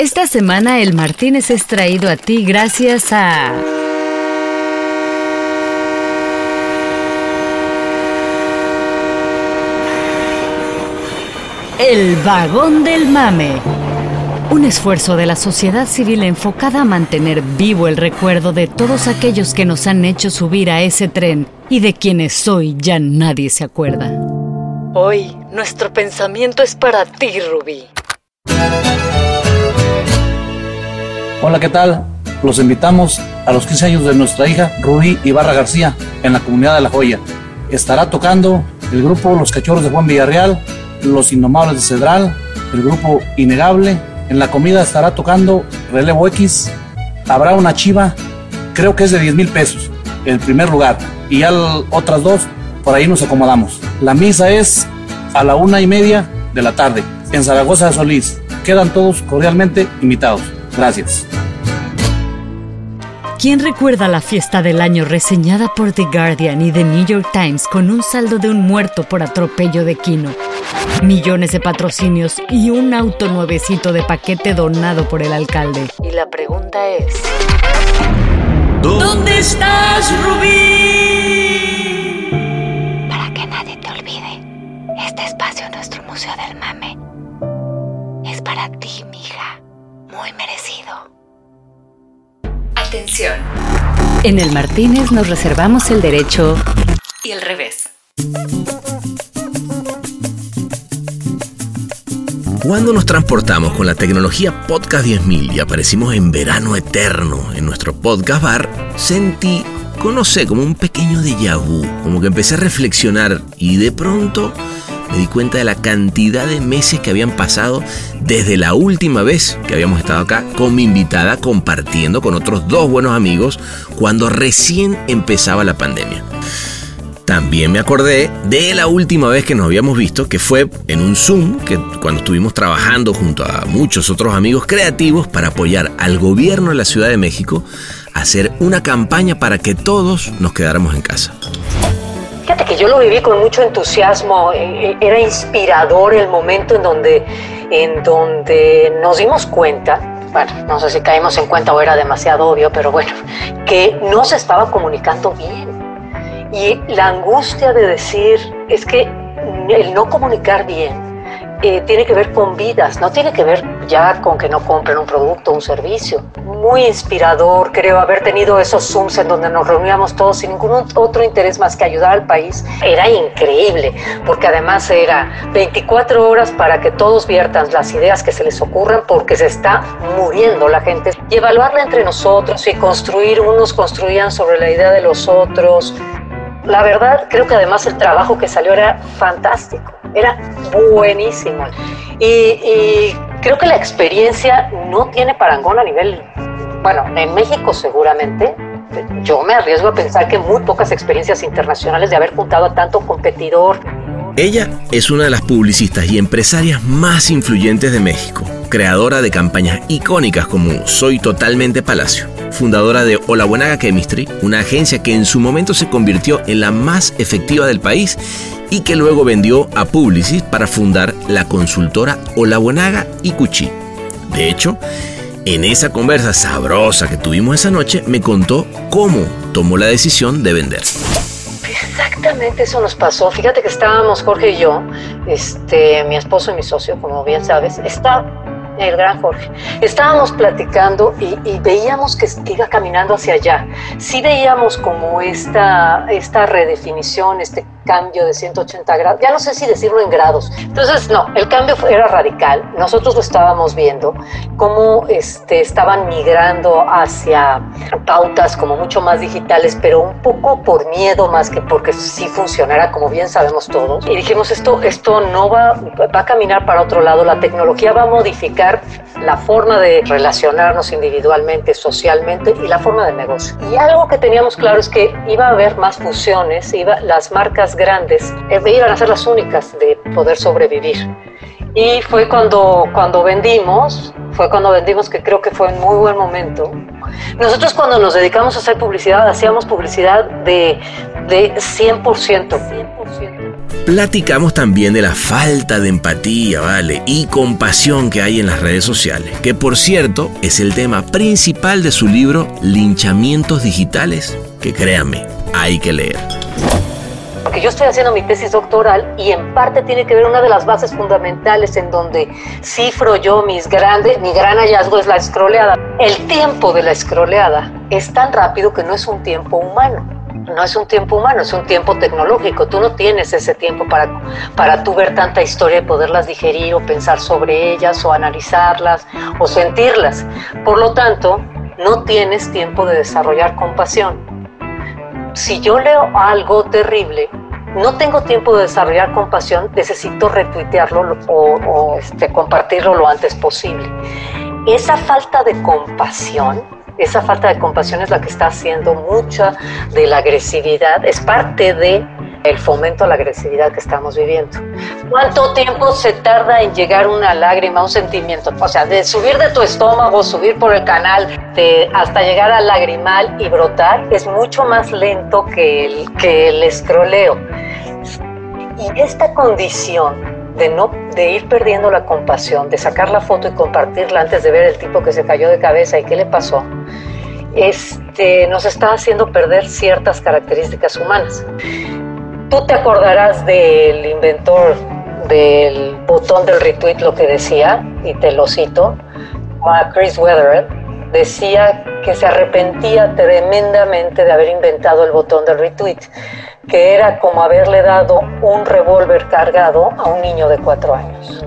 Esta semana el Martínez es traído a ti gracias a... El vagón del mame. Un esfuerzo de la sociedad civil enfocada a mantener vivo el recuerdo de todos aquellos que nos han hecho subir a ese tren y de quienes hoy ya nadie se acuerda. Hoy nuestro pensamiento es para ti, Rubí. Hola, ¿qué tal? Los invitamos a los 15 años de nuestra hija Rubí Ibarra García en la comunidad de La Joya. Estará tocando el grupo Los Cachorros de Juan Villarreal los Indomables de Cedral, el grupo Innegable. En la comida estará tocando Relevo X. Habrá una chiva, creo que es de 10 mil pesos, el primer lugar. Y ya otras dos, por ahí nos acomodamos. La misa es a la una y media de la tarde en Zaragoza de Solís. Quedan todos cordialmente invitados. Gracias. ¿Quién recuerda la fiesta del año reseñada por The Guardian y The New York Times con un saldo de un muerto por atropello de quino? Millones de patrocinios y un auto nuevecito de paquete donado por el alcalde. Y la pregunta es... ¿Dónde estás, Rubí? Para que nadie te olvide, este espacio en nuestro Museo del Mame es para ti. Muy merecido. Atención. En el Martínez nos reservamos el derecho y el revés. Cuando nos transportamos con la tecnología Podcast 10.000 y aparecimos en verano eterno en nuestro podcast bar, sentí, conoce, como un pequeño déjà vu, como que empecé a reflexionar y de pronto me di cuenta de la cantidad de meses que habían pasado desde la última vez que habíamos estado acá con mi invitada compartiendo con otros dos buenos amigos cuando recién empezaba la pandemia. También me acordé de la última vez que nos habíamos visto, que fue en un Zoom, que cuando estuvimos trabajando junto a muchos otros amigos creativos para apoyar al gobierno de la Ciudad de México a hacer una campaña para que todos nos quedáramos en casa. Fíjate que yo lo viví con mucho entusiasmo, eh, eh, era inspirador el momento en donde, en donde nos dimos cuenta, bueno, no sé si caímos en cuenta o era demasiado obvio, pero bueno, que no se estaba comunicando bien. Y la angustia de decir es que el no comunicar bien eh, tiene que ver con vidas, no tiene que ver ya con que no compren un producto, un servicio. Muy inspirador, creo, haber tenido esos Zooms en donde nos reuníamos todos sin ningún otro interés más que ayudar al país. Era increíble, porque además era 24 horas para que todos viertan las ideas que se les ocurran, porque se está muriendo la gente. Y evaluarla entre nosotros y construir, unos construían sobre la idea de los otros. La verdad, creo que además el trabajo que salió era fantástico era buenísimo. Y, creo que la experiencia no tiene parangón a nivel, bueno, en México seguramente. Yo me arriesgo a pensar que muy pocas experiencias internacionales de haber juntado a tanto competidor. Ella es una de las publicistas y empresarias más influyentes de México, creadora de campañas icónicas como Soy Totalmente Palacio, fundadora de Hola Buenaga Chemistry, una agencia que en su momento se convirtió en la más efectiva del país y que luego vendió a Publicis para fundar la consultora Olabuenaga y Cuchi. De hecho, en esa conversa sabrosa que tuvimos esa noche, me contó cómo tomó la decisión de vender. Exactamente eso nos pasó. Fíjate que estábamos Jorge y yo, este, mi esposo y mi socio, como bien sabes, está el gran Jorge. Estábamos platicando y, veíamos que, iba caminando hacia allá. Sí veíamos como esta, esta redefinición, este cambio de 180 grados, ya no sé si decirlo en grados. Entonces, no, el cambio era radical. Nosotros lo estábamos viendo, cómo este, estaban migrando hacia pautas como mucho más digitales, pero un poco por miedo más que porque sí funcionara, como bien sabemos todos. Y dijimos, esto, esto no va, va a caminar para otro lado, la tecnología va a modificar la forma de relacionarnos individualmente, socialmente y la forma de negocio. Y algo que teníamos claro es que iba a haber más fusiones, iba, las marcas grandes iban a ser las únicas de poder sobrevivir. Y fue cuando, cuando vendimos, fue cuando vendimos que creo que fue en muy buen momento. Nosotros cuando nos dedicamos a hacer publicidad, hacíamos publicidad de, de 100%. 100%. platicamos también de la falta de empatía, ¿vale? Y compasión que hay en las redes sociales, que por cierto es el tema principal de su libro Linchamientos Digitales, que créanme, hay que leer porque yo estoy haciendo mi tesis doctoral y en parte tiene que ver una de las bases fundamentales en donde cifro yo mis grandes, mi gran hallazgo es la escroleada. El tiempo de la escroleada es tan rápido que no es un tiempo humano. No es un tiempo humano, es un tiempo tecnológico. Tú no tienes ese tiempo para, para tú ver tanta historia y poderlas digerir o pensar sobre ellas o analizarlas o sentirlas. Por lo tanto, no tienes tiempo de desarrollar compasión si yo leo algo terrible, no tengo tiempo de desarrollar compasión, necesito retuitearlo o, este, compartirlo lo antes posible. Esa falta de compasión, esa falta de compasión es la que está haciendo mucha de la agresividad, es parte de el fomento a la agresividad que estamos viviendo. ¿Cuánto tiempo se tarda en llegar una lágrima, un sentimiento? O sea, de subir de tu estómago, subir por el canal, hasta llegar al lagrimal y brotar, es mucho más lento que el, que el escroleo. Y esta condición de, no, de ir perdiendo la compasión, de sacar la foto y compartirla antes de ver el tipo que se cayó de cabeza y qué le pasó, este, nos está haciendo perder ciertas características humanas. Tú te acordarás del inventor del botón del retweet lo que decía, y te lo cito, Chris Weatherall, decía que se arrepentía tremendamente de haber inventado el botón del retweet, que era como haberle dado un revólver cargado a un niño de cuatro años.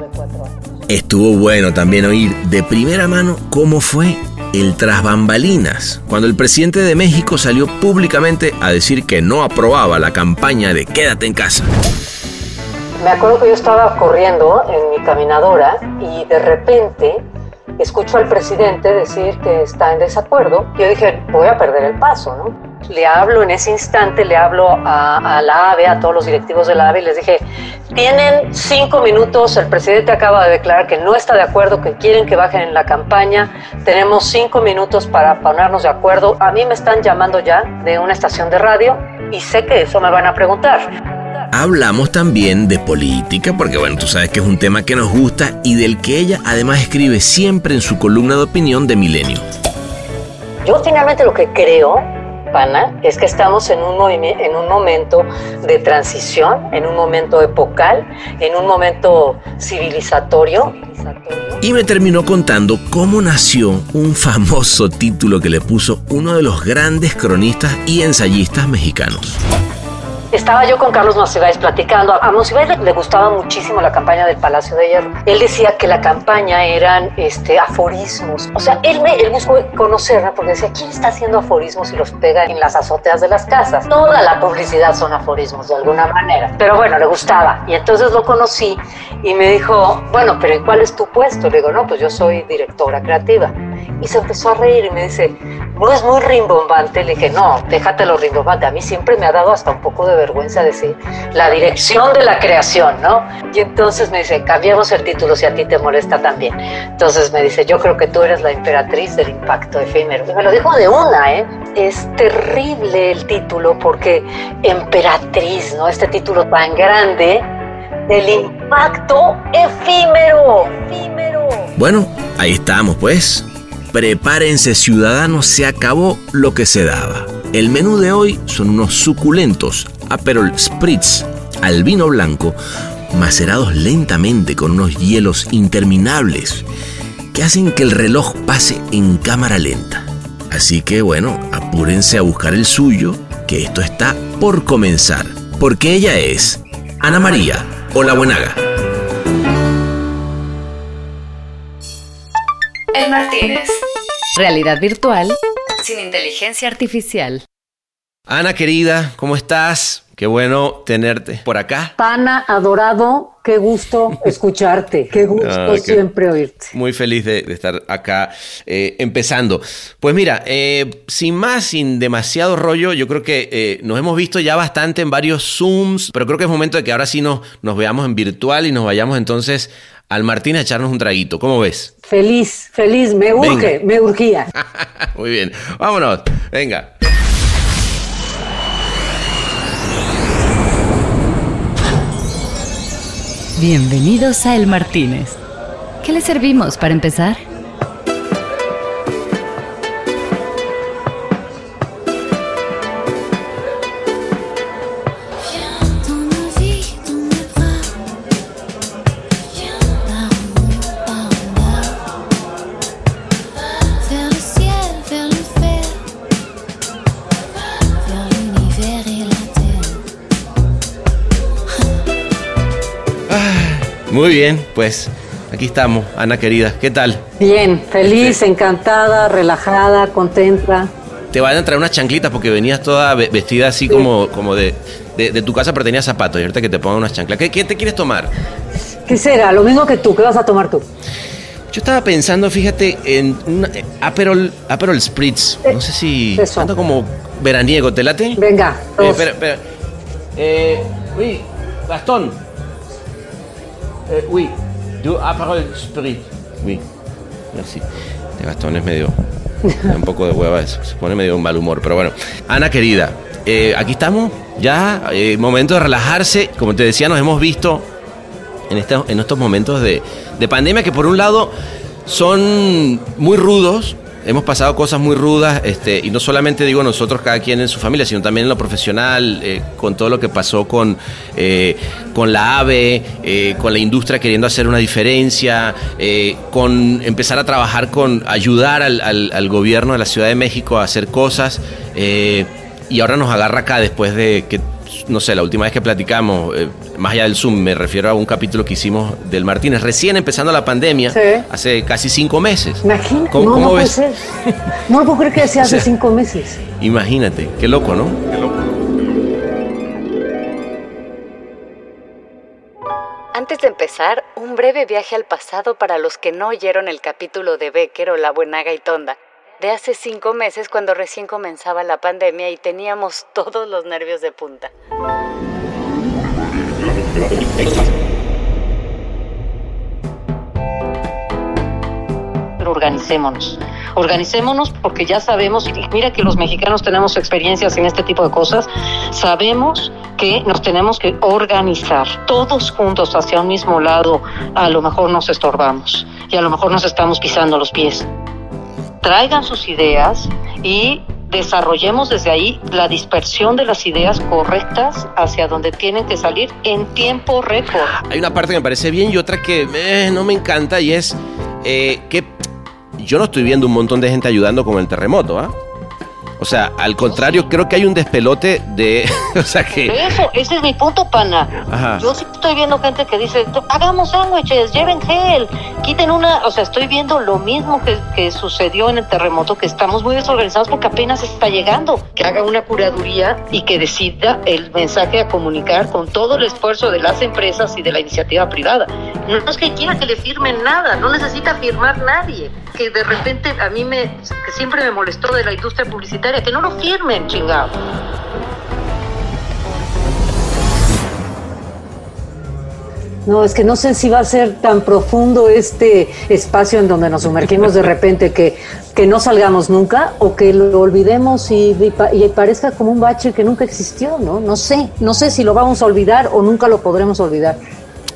Estuvo bueno también oír de primera mano cómo fue el tras bambalinas, cuando el presidente de México salió públicamente a decir que no aprobaba la campaña de quédate en casa. Me acuerdo que yo estaba corriendo en mi caminadora y de repente escucho al presidente decir que está en desacuerdo. Yo dije, voy a perder el paso, ¿no? Le hablo en ese instante, le hablo a, la AVE, a todos los directivos de la AVE y les dije, tienen cinco minutos, el presidente acaba de declarar que no está de acuerdo, que quieren que bajen en la campaña, tenemos cinco minutos para ponernos de acuerdo. A mí me están llamando ya de una estación de radio y sé que eso me van a preguntar. Hablamos también de política, porque bueno, tú sabes que es un tema que nos gusta y del que ella además escribe siempre en su columna de opinión de Milenio. Yo finalmente lo que creo es que estamos en un, en un momento de transición, en un momento epocal, en un momento civilizatorio. Y me terminó contando cómo nació un famoso título que le puso uno de los grandes cronistas y ensayistas mexicanos. Estaba yo con Carlos Monsiváis platicando. A Monsiváis le, gustaba muchísimo la campaña del Palacio de Hierro. Él decía que la campaña eran este, aforismos. O sea, él, me, él buscó conocerme porque decía, ¿quién está haciendo aforismos y los pega en las azoteas de las casas? Toda la publicidad son aforismos de alguna manera. Pero bueno, le gustaba. Y entonces lo conocí y me dijo, bueno, pero ¿y cuál es tu puesto? Le digo, no, pues yo soy directora creativa. Y se empezó a reír y me dice, no es muy rimbombante. Le dije, no, déjate lo rimbombante. A mí siempre me ha dado hasta un poco de vergüenza decir la dirección de la creación, ¿no? Y entonces me dice, cambiemos el título si a ti te molesta también. Entonces me dice, yo creo que tú eres la emperatriz del impacto efímero. Y me lo dijo de una, ¿eh? Es terrible el título porque emperatriz, ¿no? Este título tan grande del impacto efímero. efímero. Bueno, ahí estamos pues. Prepárense ciudadanos, se acabó lo que se daba. El menú de hoy son unos suculentos Aperol Spritz al vino blanco, macerados lentamente con unos hielos interminables que hacen que el reloj pase en cámara lenta. Así que bueno, apúrense a buscar el suyo, que esto está por comenzar, porque ella es Ana María Hola El Martínez. Realidad virtual sin inteligencia artificial. Ana querida, ¿cómo estás? Qué bueno tenerte por acá. Pana, adorado, qué gusto escucharte, qué gusto ah, siempre oírte. Muy feliz de, estar acá eh, empezando. Pues mira, eh, sin más, sin demasiado rollo, yo creo que eh, nos hemos visto ya bastante en varios Zooms, pero creo que es momento de que ahora sí nos, nos veamos en virtual y nos vayamos entonces al Martín a echarnos un traguito. ¿Cómo ves? Feliz, feliz, me urge, me urgía. Muy bien, vámonos, venga. Bienvenidos a El Martínez. ¿Qué le servimos para empezar? Muy bien, pues aquí estamos, Ana querida. ¿Qué tal? Bien, feliz, encantada, relajada, contenta. Te van a traer unas chanclitas porque venías toda ve- vestida así como, como de, de- de tu casa, pero tenías zapatos. Y ahorita que te pongan unas chanclas. ¿Qué, qué te quieres tomar? ¿Qué será? Lo mismo que tú, ¿qué vas a tomar tú? Yo estaba pensando, fíjate, en un Aperol, Aperol Spritz. No sé si. Eso. Ando como veraniego, ¿te late? Venga, Eh, espera, espera. Eh, oui, Gastón. Eh, oui, Aperol Spritz. Oui, Gastón es medio. un poco de hueva, se se pone medio en mal humor. Pero bueno, Ana querida, eh, aquí estamos, ya, eh, momento de relajarse. Como te decía, nos hemos visto en, estos- en estos momentos de, de pandemia que por un lado son muy rudos. Hemos pasado cosas muy rudas, este, y no solamente digo nosotros, cada quien en su familia, sino también en lo profesional, eh, con todo lo que pasó con, eh, con la AVE, eh, con la industria queriendo hacer una diferencia, con empezar a trabajar con ayudar al, al- gobierno de la Ciudad de México a hacer cosas, y ahora nos agarra acá después de que no sé, la última vez que platicamos, eh, más allá del Zoom, me refiero a un capítulo que hicimos del Martínez, recién empezando la pandemia, Sí. hace casi cinco meses. Imagínate, ¿Cómo, no, cómo no puede ves? ser. No puedo creer que sea hace O sea, cinco meses. Imagínate, qué loco, ¿no? Antes de empezar, un breve viaje al pasado para los que no oyeron el capítulo de Becker o La Buenaga y Tonda, de hace cinco meses cuando recién comenzaba la pandemia y teníamos todos los nervios de punta. Organicémonos. Organicémonos porque ya sabemos, y mira que los mexicanos tenemos experiencias en este tipo de cosas, sabemos que nos tenemos que organizar todos juntos hacia un mismo lado. A lo mejor nos estorbamos y a lo mejor nos estamos pisando los pies. Traigan sus ideas y desarrollemos desde ahí la dispersión de las ideas correctas hacia donde tienen que salir en tiempo récord. Hay una parte que me parece bien y otra que eh, no me encanta y es eh, que yo no estoy viendo un montón de gente ayudando con el terremoto, ¿ah? O sea, al contrario, creo que hay un despelote de... o sea que... Eso, ese es mi punto, pana. Ajá. Yo sí estoy viendo gente que dice, hagamos sándwiches, lleven gel, quiten una... O sea, estoy viendo lo mismo que, que sucedió en el terremoto, que estamos muy desorganizados porque apenas está llegando. Que haga una curaduría y que decida el mensaje a comunicar con todo el esfuerzo de las empresas y de la iniciativa privada. No es que quiera que le firmen nada, no necesita firmar nadie. Que de repente a mí me... que siempre me molestó de la industria publicitaria, que no lo firmen, chingado. No, es que no sé si va a ser tan profundo este espacio en donde nos sumergimos de repente que, que no salgamos nunca o que lo olvidemos y, y pa- y parezca como un bache que nunca existió, ¿no? No sé, no sé si lo vamos a olvidar o nunca lo podremos olvidar.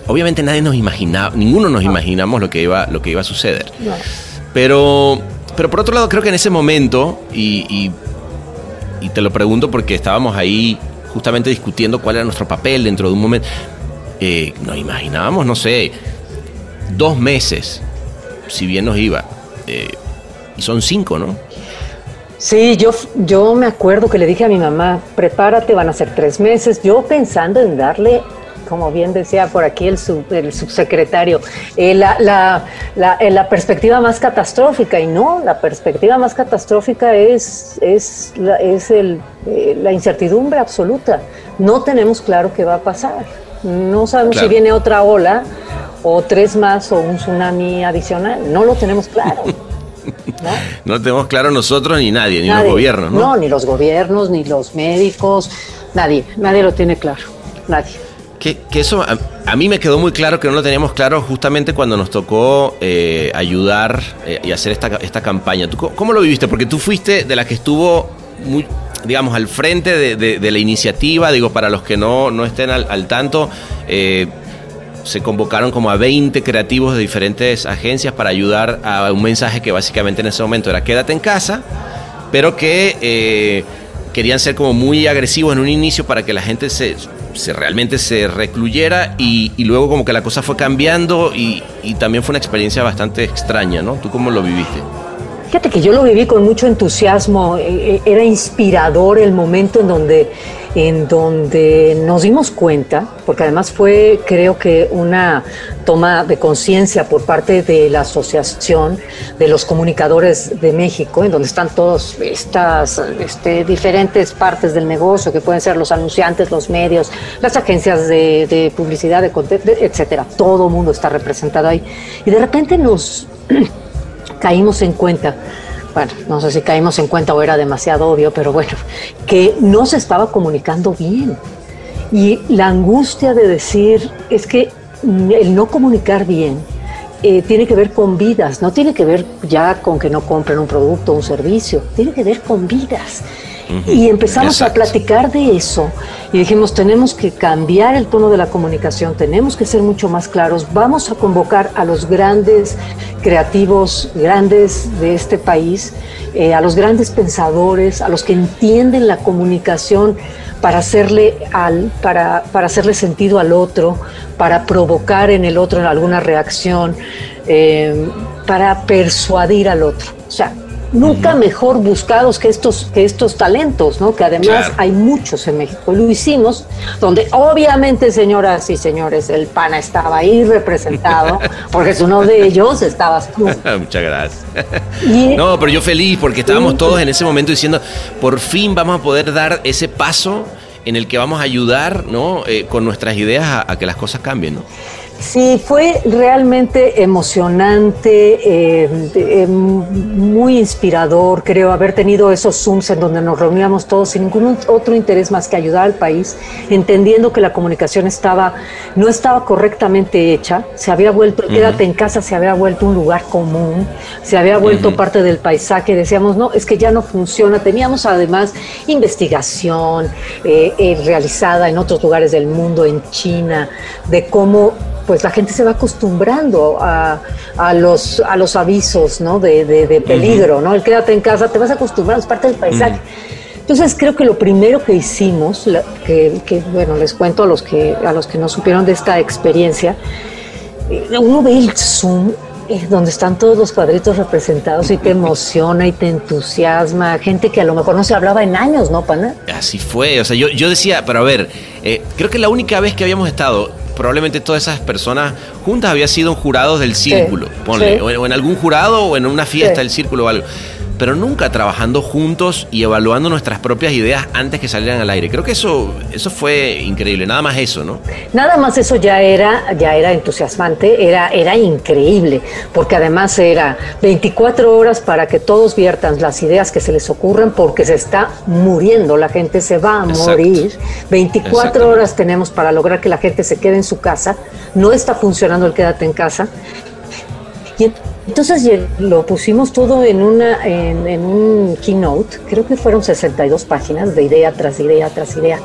Obviamente nadie nos imaginaba, ninguno nos imaginamos lo que iba, lo que iba a suceder. Pero, pero por otro lado, creo que en ese momento, y, y- y te lo pregunto porque estábamos ahí justamente discutiendo cuál era nuestro papel dentro de un momento, eh, nos imaginábamos, no sé, dos meses, si bien nos iba. eh, y son cinco, ¿no? Sí, yo, yo me acuerdo que le dije a mi mamá, prepárate, van a ser tres meses, yo pensando en darle, como bien decía por aquí el, sub- el subsecretario, eh, la, la, la, eh, la perspectiva más catastrófica, y no, la perspectiva más catastrófica es, es, la, es el, eh, la incertidumbre absoluta. No tenemos claro qué va a pasar, no sabemos Claro. si viene otra ola o tres más o un tsunami adicional, no lo tenemos claro. ¿no? No tenemos claro nosotros ni nadie, ni Nadie. los gobiernos, ¿no? ni los gobiernos, ni los médicos, nadie, nadie lo tiene claro, nadie. Que, eso a, mí me quedó muy claro que no lo teníamos claro justamente cuando nos tocó eh, ayudar eh, y hacer esta, esta campaña. ¿Tú, ¿Cómo lo viviste? Porque tú fuiste de la que estuvo, muy, digamos, al frente de, la iniciativa, digo, para los que no, no estén al, tanto. eh, se convocaron como a 20 creativos de diferentes agencias para ayudar a un mensaje que básicamente en ese momento era quédate en casa, pero que querían ser como muy agresivos en un inicio para que la gente se, realmente se recluyera y, luego como que la cosa fue cambiando y, y también fue una experiencia bastante extraña, ¿no? ¿Tú cómo lo viviste? Fíjate que yo lo viví con mucho entusiasmo, eh, eh, era inspirador el momento en donde, en donde nos dimos cuenta, porque además fue creo que una toma de conciencia por parte de la Asociación de los Comunicadores de México, en donde están todas estas este, diferentes partes del negocio, que pueden ser los anunciantes, los medios, las agencias de, publicidad, de etcétera. Todo mundo está representado ahí. Y de repente nos caímos en cuenta, bueno, no sé si caímos en cuenta o era demasiado obvio, pero bueno, que no se estaba comunicando bien. Y la angustia de decir es que el no comunicar bien eh, tiene que ver con vidas, no tiene que ver ya con que no compren un producto o un servicio, tiene que ver con vidas. Y empezamos a platicar de eso. Y dijimos, tenemos que cambiar el tono de la comunicación, tenemos que ser mucho más claros, vamos a convocar a los grandes creativos, grandes de este país, eh, a los grandes pensadores, a los que entienden la comunicación para hacerle, al, para, para hacerle sentido al otro, para provocar en el otro alguna reacción, eh, para persuadir al otro. O sea, nunca mejor buscados que estos, que estos talentos, ¿no? Que además hay muchos en México. Lo hicimos, donde obviamente, señoras y señores, el PANA estaba ahí representado, porque es uno de ellos, estabas tú. Muchas gracias. no, pero yo feliz porque estábamos todos en ese momento diciendo, por fin vamos a poder dar ese paso en el que vamos a ayudar, ¿no? Eh, con nuestras ideas a, a que las cosas cambien, ¿no? Sí, fue realmente emocionante, eh, eh, muy inspirador, creo, haber tenido esos Zooms en donde nos reuníamos todos sin ningún otro interés más que ayudar al país, entendiendo que la comunicación estaba, no estaba correctamente hecha, se había vuelto, quédate en casa, se había vuelto un lugar común, se había vuelto parte del paisaje, decíamos, no, es que ya no funciona, teníamos además investigación eh, realizada en otros lugares del mundo, en China, de cómo pues la gente se va acostumbrando a, los, a los avisos ¿no? de, peligro, ¿no? El quédate en casa, te vas a acostumbrar, es parte del paisaje. Entonces creo que lo primero que hicimos, que, bueno, les cuento a los que, a los que no supieron de esta experiencia, eh, uno ve el Zoom eh, donde están todos los cuadritos representados y te emociona y te entusiasma, gente que a lo mejor no se hablaba en años, ¿no, pana? Así fue, o sea, yo, yo decía, pero a ver, eh, creo que la única vez que habíamos estado probablemente todas esas personas juntas habían sido jurados del círculo, ponle, O, en, algún jurado o en una fiesta del círculo o algo pero nunca trabajando juntos y evaluando nuestras propias ideas antes que salieran al aire. Creo que eso, eso fue increíble, nada más eso, ¿no? Nada más eso ya era, ya era entusiasmante, era, era increíble, porque además era 24 horas para que todos viertan las ideas que se les ocurran, porque se está muriendo, la gente se va a morir. 24 horas tenemos para lograr que la gente se quede en su casa, no está funcionando el quédate en casa. Y entonces lo pusimos todo en, una, en, un keynote, creo que fueron 62 páginas de idea tras idea tras idea,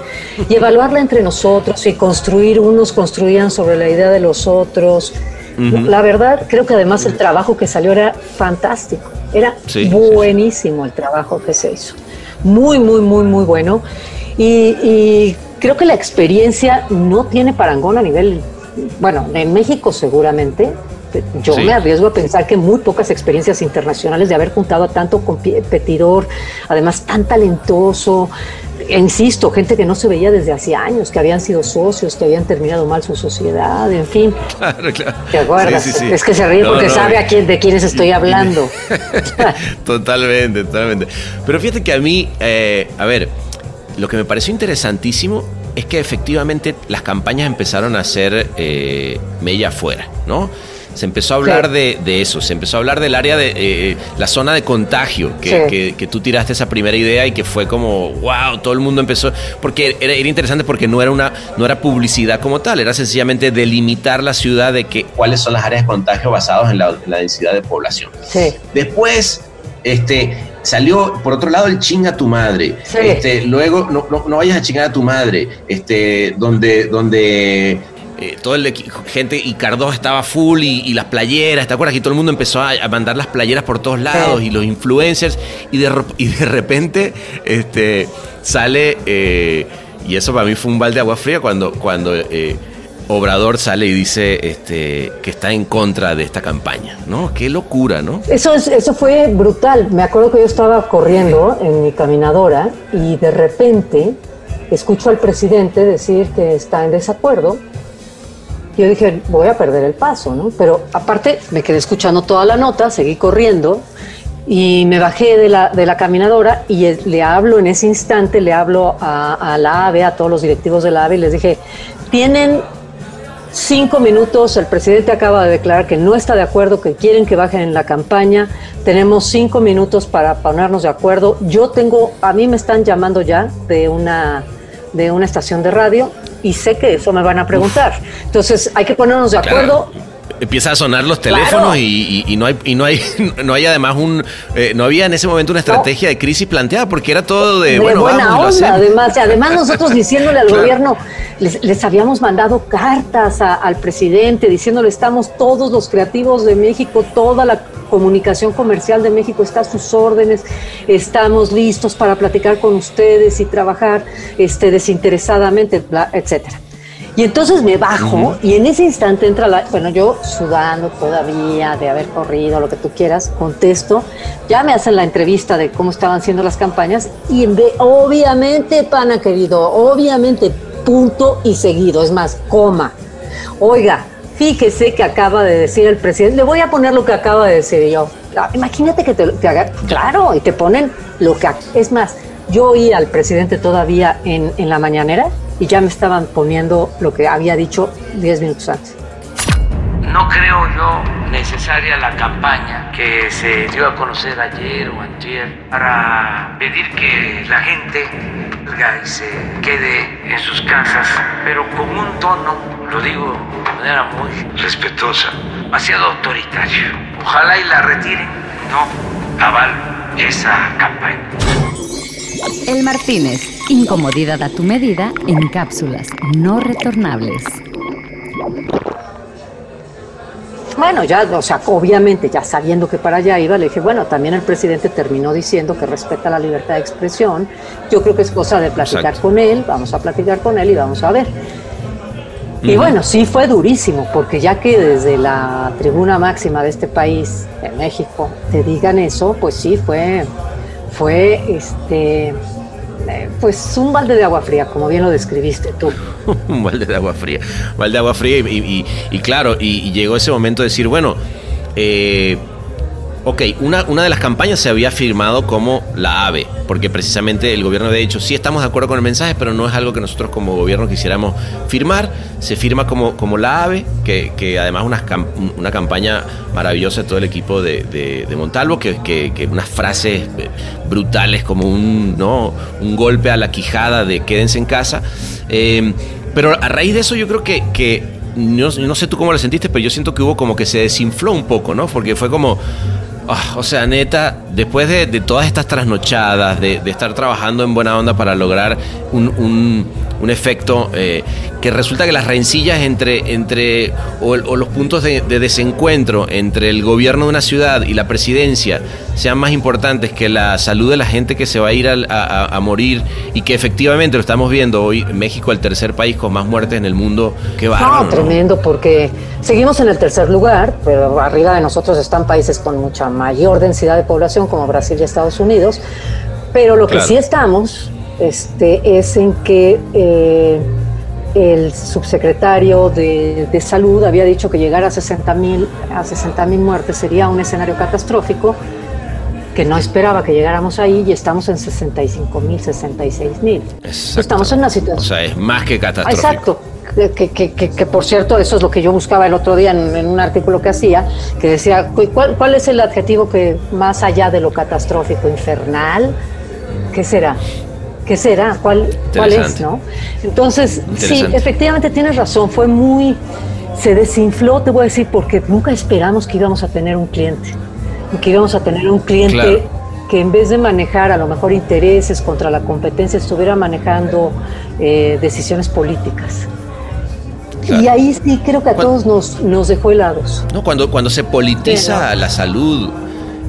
y evaluarla entre nosotros y construir, unos construían sobre la idea de los otros. La verdad, creo que además el trabajo que salió era fantástico, era buenísimo el trabajo que se hizo, muy, muy, muy, muy bueno. Y, y creo que la experiencia no tiene parangón a nivel, bueno, en México seguramente, yo me arriesgo a pensar que muy pocas experiencias internacionales de haber juntado a tanto competidor, además tan talentoso, e insisto, gente que no se veía desde hace años, que habían sido socios, que habían terminado mal su sociedad, en fin. Claro, claro. ¿Te acuerdas? es que se ríe porque sabe a quién, de quiénes estoy hablando. totalmente, totalmente. Pero fíjate que a mí, eh, a ver, lo que me pareció interesantísimo es que efectivamente las campañas empezaron a ser eh, mella afuera, ¿no? Se empezó a hablar de, eso, se empezó a hablar del área de eh, la zona de contagio, que, que, tú tiraste esa primera idea y que fue como, wow, todo el mundo empezó, porque era, interesante porque no era, una, no era publicidad como tal, era sencillamente delimitar la ciudad de que, cuáles son las áreas de contagio basadas en la, densidad de población. Después, este, salió por otro lado el chinga a tu madre. Este, luego no, no, no, vayas a chingar a tu madre. Este, donde, donde eh, todo el gente y Cardos estaba full y, las playeras, ¿te acuerdas? Y todo el mundo empezó a, mandar las playeras por todos lados y los influencers y de, y de repente este, sale, eh, y eso para mí fue un balde de agua fría cuando, cuando eh, Obrador sale y dice este, que está en contra de esta campaña, ¿no? Qué locura, ¿no? Eso, es, eso fue brutal. Me acuerdo que yo estaba corriendo en mi caminadora y de repente escucho al presidente decir que está en desacuerdo. Yo dije, voy a perder el paso, ¿no? Pero aparte me quedé escuchando toda la nota, seguí corriendo y me bajé de la, de la caminadora y le hablo en ese instante, le hablo a, la AVE, a todos los directivos de la AVE y les dije, tienen cinco minutos, el presidente acaba de declarar que no está de acuerdo, que quieren que bajen en la campaña, tenemos cinco minutos para ponernos de acuerdo. Yo tengo, a mí me están llamando ya de una, de una estación de radio y sé que eso me van a preguntar. Entonces hay que ponernos de acuerdo. Empieza a sonar los teléfonos y, no hay y no hay no hay además un eh, no había en ese momento una estrategia de crisis planteada porque era todo de, bueno buena vamos, además además nosotros diciéndole al gobierno les, habíamos mandado cartas al presidente diciéndole estamos todos los creativos de México toda la comunicación comercial de México está a sus órdenes. Estamos listos para platicar con ustedes y trabajar este desinteresadamente etcétera. Y entonces me bajo y en ese instante entra la, bueno, yo sudando todavía de haber corrido, lo que tú quieras, contesto, ya me hacen la entrevista de cómo estaban siendo las campañas y de, obviamente, pana querido, obviamente, punto y seguido, es más, coma. Oiga, fíjese que acaba de decir el presidente, le voy a poner lo que acaba de decir yo. Ah, imagínate que te, haga, claro, y te ponen lo que, es más, yo oí al presidente todavía en, en la mañanera y ya me estaban poniendo lo que había dicho 10 minutos antes. No creo yo necesaria la campaña que se dio a conocer ayer o ayer para pedir que la gente y se quede en sus casas, pero con un tono, lo digo de manera muy respetuosa, demasiado autoritario. Ojalá y la retiren. No aval esa campaña. El Martínez, incomodidad a tu medida en cápsulas no retornables. Bueno, ya, o sea, obviamente, ya sabiendo que para allá iba, le dije, bueno, también el presidente terminó diciendo que respeta la libertad de expresión. Yo creo que es cosa de platicar con él, vamos a platicar con él y vamos a ver. Y bueno, sí fue durísimo, porque ya que desde la tribuna máxima de este país, en México, te digan eso, pues sí fue fue este pues un balde de agua fría, como bien lo describiste tú. un balde de agua fría, balde de agua fría y, claro, y, llegó ese momento de decir, bueno, eh, Ok, una, una de las campañas se había firmado como la AVE, porque precisamente el gobierno había dicho, sí estamos de acuerdo con el mensaje, pero no es algo que nosotros como gobierno quisiéramos firmar. Se firma como, como la AVE, que, que además una, una campaña maravillosa de todo el equipo de, Montalvo, que, que, unas frases eh, brutales como un, ¿no? un golpe a la quijada de quédense en casa. Eh, pero a raíz de eso yo creo que, que no, no, sé tú cómo lo sentiste, pero yo siento que hubo como que se desinfló un poco, ¿no? Porque fue como, Ah, o sea, neta, después de, todas estas trasnochadas, de, estar trabajando en buena onda para lograr un, efecto eh, que resulta que las rencillas entre, entre o, los puntos de, desencuentro entre el gobierno de una ciudad y la presidencia sean más importantes que la salud de la gente que se va a ir a, morir y que efectivamente lo estamos viendo hoy, México el tercer país con más muertes en el mundo. Qué bárbaro. tremendo, porque seguimos en el tercer lugar, pero arriba de nosotros están países con mucha mayor densidad de población como Brasil y Estados Unidos, pero lo que sí estamos este, es en que eh, el subsecretario de, Salud había dicho que llegar a 60 mil a 60 muertes sería un escenario catastrófico, que no esperaba que llegáramos ahí y estamos en 65 mil, 66 mil. Estamos en una situación... O sea, es más que catastrófico. Exacto que, que, que, por cierto, eso es lo que yo buscaba el otro día en, un artículo que hacía, que decía, ¿cuál, ¿cuál, es el adjetivo que más allá de lo catastrófico, infernal? ¿Qué será? ¿Qué será? ¿Cuál, cuál es? ¿no? Entonces, sí, efectivamente tienes razón, fue muy, se desinfló, te voy a decir, porque nunca esperamos que íbamos a tener un cliente, que íbamos a tener un cliente que en vez de manejar a lo mejor intereses contra la competencia, estuviera manejando eh, decisiones políticas. Y ahí sí creo que a todos nos, nos dejó helados. No, cuando, cuando se politiza la salud,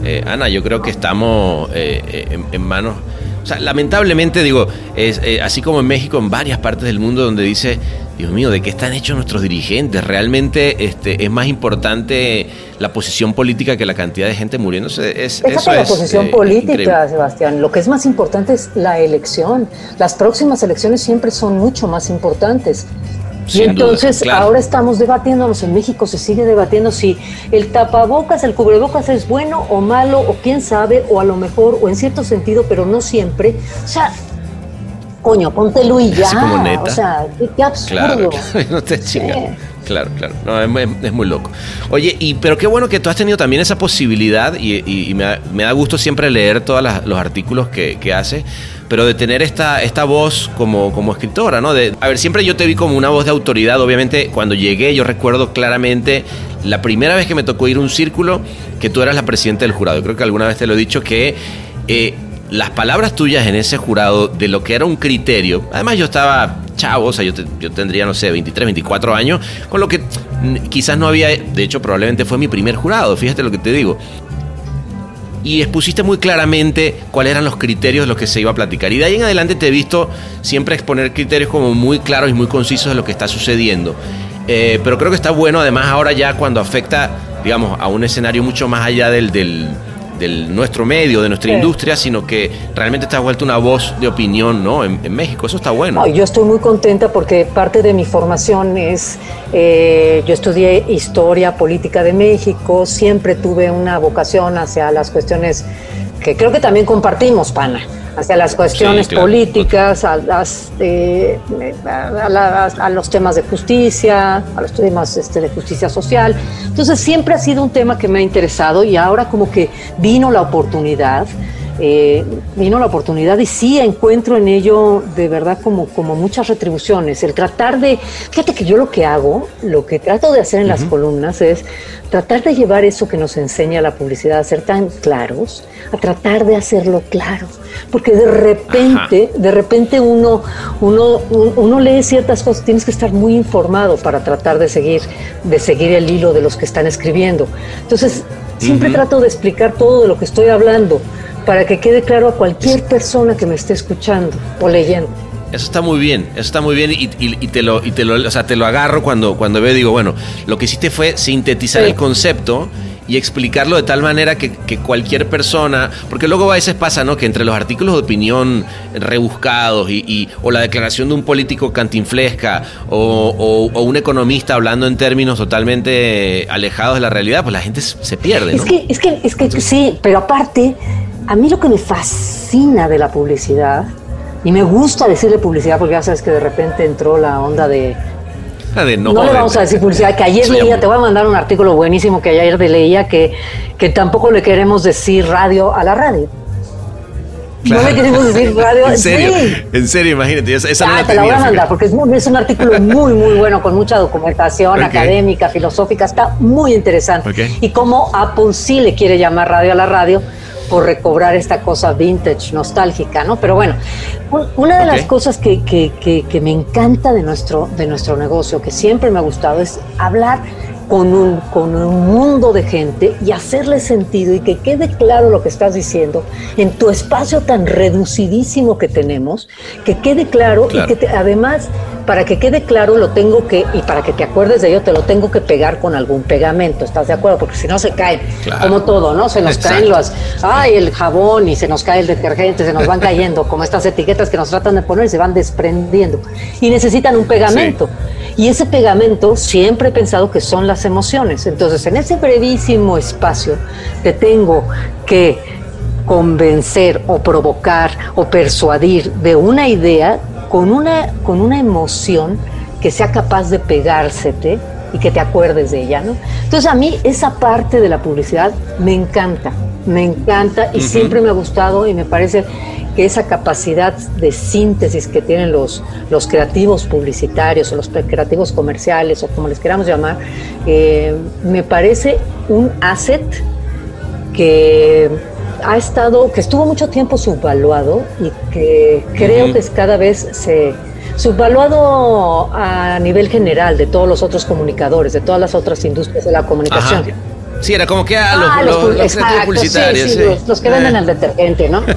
eh, Ana, yo creo que estamos eh, en, manos... O sea, lamentablemente digo, es, así como en México, en varias partes del mundo donde dice Dios mío, ¿de qué están hechos nuestros dirigentes? Realmente este, es más importante la posición política que la cantidad de gente muriéndose. Es, eso la posición eh, política, Sebastián. Lo que es más importante es la elección. Las próximas elecciones siempre son mucho más importantes. Y entonces ahora estamos debatiéndonos, en México se sigue debatiendo si el tapabocas, el cubrebocas es bueno o malo, o quién sabe, o a lo mejor, o en cierto sentido, pero no siempre. O sea, coño, ponte Luis ya. Como neta. O sea, qué, absurdo. Claro, no te Claro, claro. No, es, muy loco. Oye, y pero qué bueno que tú has tenido también esa posibilidad y, me, da, gusto siempre leer todos los artículos que, que haces, pero de tener esta, esta voz como, como escritora, ¿no? De, a ver, siempre yo te vi como una voz de autoridad. Obviamente, cuando llegué, yo recuerdo claramente la primera vez que me tocó ir a un círculo, que tú eras la presidenta del jurado. Creo que alguna vez te lo he dicho que... Eh, las palabras tuyas en ese jurado de lo que era un criterio, además yo estaba chavo, o sea, yo, yo, tendría, no sé, 23, 24 años, con lo que quizás no había, de hecho probablemente fue mi primer jurado, fíjate lo que te digo. Y expusiste muy claramente cuáles eran los criterios de los que se iba a platicar. Y de ahí en adelante te he visto siempre exponer criterios como muy claros y muy concisos de lo que está sucediendo. Eh, pero creo que está bueno, además ahora ya cuando afecta, digamos, a un escenario mucho más allá del, del nuestro medio, de nuestra industria, sino que realmente está vuelto una voz de opinión ¿no? en, México. Eso está bueno. yo estoy muy contenta porque parte de mi formación es, eh, yo estudié historia política de México, siempre tuve una vocación hacia las cuestiones que creo que también compartimos, Pana hacia las cuestiones políticas, a, las, eh, a, los temas de justicia, a los temas este, de justicia social. Entonces siempre ha sido un tema que me ha interesado y ahora como que vino la oportunidad. Eh, vino la oportunidad y sí encuentro en ello de verdad como, como muchas retribuciones. El tratar de, fíjate que yo lo que hago, lo que trato de hacer en las columnas es tratar de llevar eso que nos enseña la publicidad a ser tan claros, a tratar de hacerlo claro, porque de repente, de repente uno, uno, uno lee ciertas cosas, tienes que estar muy informado para tratar de seguir, de seguir el hilo de los que están escribiendo. Entonces, siempre trato de explicar todo de lo que estoy hablando para que quede claro a cualquier persona que me esté escuchando o leyendo. Eso está muy bien, eso está muy bien y, te lo, y te lo, o sea, te lo agarro cuando, cuando veo, digo, bueno, lo que hiciste fue sintetizar el concepto y explicarlo de tal manera que, cualquier persona, porque luego a veces pasa, ¿no? Que entre los artículos de opinión rebuscados y, o la declaración de un político cantinflesca o, un economista hablando en términos totalmente alejados de la realidad, pues la gente se pierde, ¿no? Es que, es que, es que sí, pero aparte, a mí lo que me fascina de la publicidad y me gusta decirle publicidad porque ya sabes que de repente entró la onda de... no, le vamos a decir publicidad, que ayer leía, te voy a mandar un artículo buenísimo que ayer leía, que, que tampoco le queremos decir radio a la radio. No le queremos decir radio. ¿En serio? En serio, imagínate. Esa, ah, te la voy a mandar porque es, es, un artículo muy, muy bueno, con mucha documentación académica, filosófica. Está muy interesante. Y cómo Apple sí le quiere llamar radio a la radio por recobrar esta cosa vintage, nostálgica, ¿no? Pero bueno, una de las cosas que, que, que, me encanta de nuestro, de nuestro negocio, que siempre me ha gustado, es hablar con un, con un mundo de gente y hacerle sentido y que quede claro lo que estás diciendo en tu espacio tan reducidísimo que tenemos, que quede claro, y que además, para que quede claro, lo tengo que, y para que te acuerdes de ello, te lo tengo que pegar con algún pegamento, ¿estás de acuerdo? Porque si no se caen, como todo, ¿no? Se nos caen los, ay, el jabón y se nos cae el detergente, se nos van cayendo, como estas etiquetas que nos tratan de poner y se van desprendiendo. Y necesitan un pegamento. Y ese pegamento siempre he pensado que son las emociones. Entonces, en ese brevísimo espacio te tengo que convencer o provocar o persuadir de una idea con una, con una emoción que sea capaz de pegársete y que te acuerdes de ella, ¿no? Entonces a mí esa parte de la publicidad me encanta, me encanta y siempre me ha gustado y me parece que esa capacidad de síntesis que tienen los, los creativos publicitarios o los creativos comerciales o como les queramos llamar, eh, me parece un asset que ha estado, que estuvo mucho tiempo subvaluado y que creo que cada vez se, subvaluado a nivel general de todos los otros comunicadores, de todas las otras industrias de la comunicación. Sí, era como que a los, ah, los, los, publicitarios. Sí, Los, que venden el detergente, ¿no?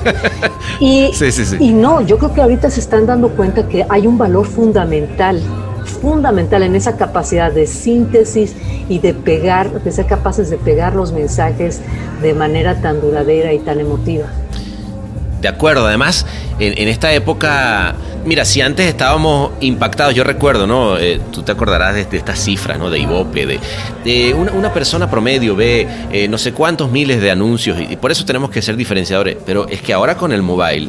Y, sí, sí, sí. y no, yo creo que ahorita se están dando cuenta que hay un valor fundamental fundamental en esa capacidad de síntesis y de pegar, de ser capaces de pegar los mensajes de manera tan duradera y tan emotiva. De acuerdo, además, en, esta época, mira, si antes estábamos impactados, yo recuerdo, ¿no? Eh, tú te acordarás de, estas cifras, ¿no? De Ibope, de, una, persona promedio ve eh, no sé cuántos miles de anuncios y, por eso tenemos que ser diferenciadores, pero es que ahora con el mobile,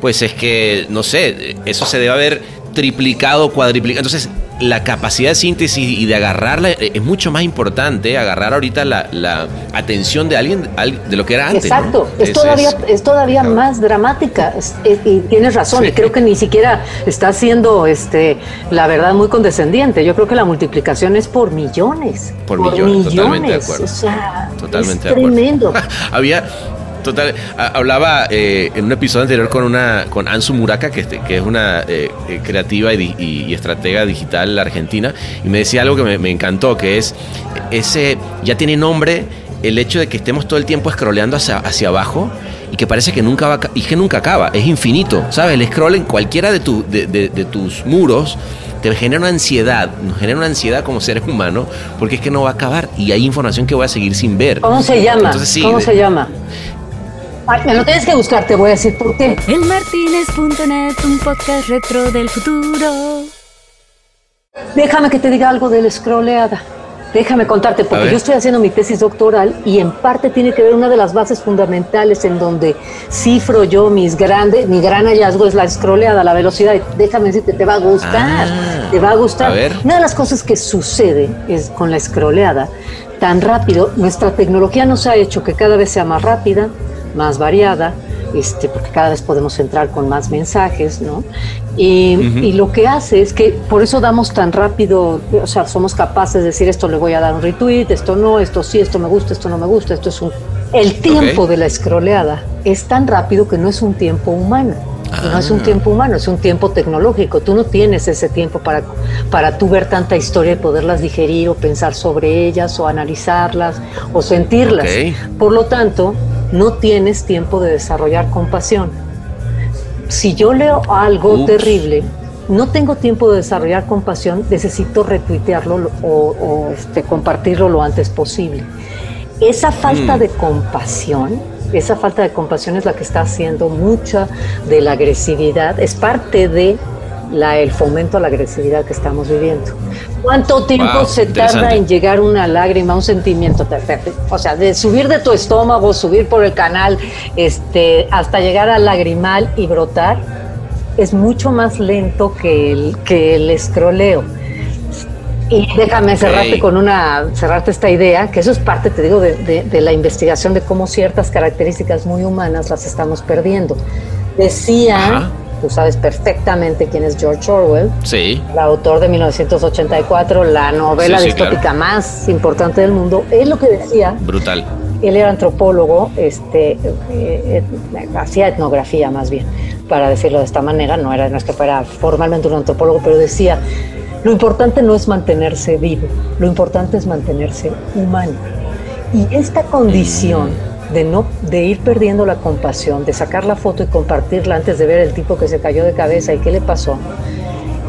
pues es que, no sé, eso se debe haber triplicado, cuadriplicado. Entonces, la capacidad de síntesis y de agarrarla eh, es mucho más importante, agarrar ahorita la, atención de alguien de lo que era antes. Exacto, es, todavía, es, todavía más dramática y tienes razón, y creo que ni siquiera está siendo este, la verdad muy condescendiente. Yo creo que la multiplicación es por millones. Por, millones, totalmente de acuerdo. O sea, totalmente es tremendo. Había Total, hablaba eh, en un episodio anterior con una con Ansu Muraka, que, que es una eh, eh, creativa y, estratega digital argentina, y me decía algo que me, encantó, que es ese ya tiene nombre el hecho de que estemos todo el tiempo scrolleando hacia, hacia abajo y que parece que nunca va y que nunca acaba, es infinito, ¿sabes? El scroll en cualquiera de, tu, de, de tus muros te genera una ansiedad, nos genera una ansiedad como seres humanos, porque es que no va a acabar y hay información que voy a seguir sin ver. ¿Cómo se llama? ¿Cómo se llama? Me lo tienes que buscar, te voy a decir por qué. Elmartinez.net, un podcast retro del futuro. Déjame que te diga algo de la scrolleada. Déjame contarte, porque yo estoy haciendo mi tesis doctoral y en parte tiene que ver una de las bases fundamentales en donde cifro yo mis grandes, mi gran hallazgo es la scrolleada, la velocidad. Déjame decirte, te va a gustar, ah. te va a gustar. Una de las cosas que sucede es con la scrolleada, tan rápido, nuestra tecnología nos ha hecho que cada vez sea más rápida, más variada, este, porque cada vez podemos entrar con más mensajes, ¿no? Y, lo que hace es que por eso damos tan rápido, o sea, somos capaces de decir esto le voy a dar un retweet, esto no, esto sí, esto me gusta, esto no me gusta, esto es un... El tiempo de la escroleada es tan rápido que no es un tiempo humano. No es un ah. tiempo humano, es un tiempo tecnológico. Tú no tienes ese tiempo para, para tú ver tanta historia y poderlas digerir o pensar sobre ellas o analizarlas o sentirlas. Por lo tanto, no tienes tiempo de desarrollar compasión. Si yo leo algo terrible, no tengo tiempo de desarrollar compasión, necesito retuitearlo o, este, compartirlo lo antes posible. Esa falta mm. de compasión, esa falta de compasión es la que está haciendo mucha de la agresividad, es parte de el fomento a la agresividad que estamos viviendo. ¿Cuánto tiempo se tarda en llegar una lágrima, un sentimiento? O sea, de subir de tu estómago, subir por el canal, este, hasta llegar al lagrimal y brotar, es mucho más lento que el, que el escroleo. Y déjame cerrarte con una, cerrarte esta idea, que eso es parte, te digo, de, de la investigación de cómo ciertas características muy humanas las estamos perdiendo. Decía Tú sabes perfectamente quién es George Orwell. Sí. El autor de 1984, la novela distópica más importante del mundo. Es lo que decía. Brutal. Él era antropólogo, este, eh, eh, hacía etnografía más bien, para decirlo de esta manera. No, era, no es que fuera formalmente un antropólogo, pero decía, lo importante no es mantenerse vivo, lo importante es mantenerse humano. Y esta condición de, no, de ir perdiendo la compasión, de sacar la foto y compartirla antes de ver el tipo que se cayó de cabeza y qué le pasó,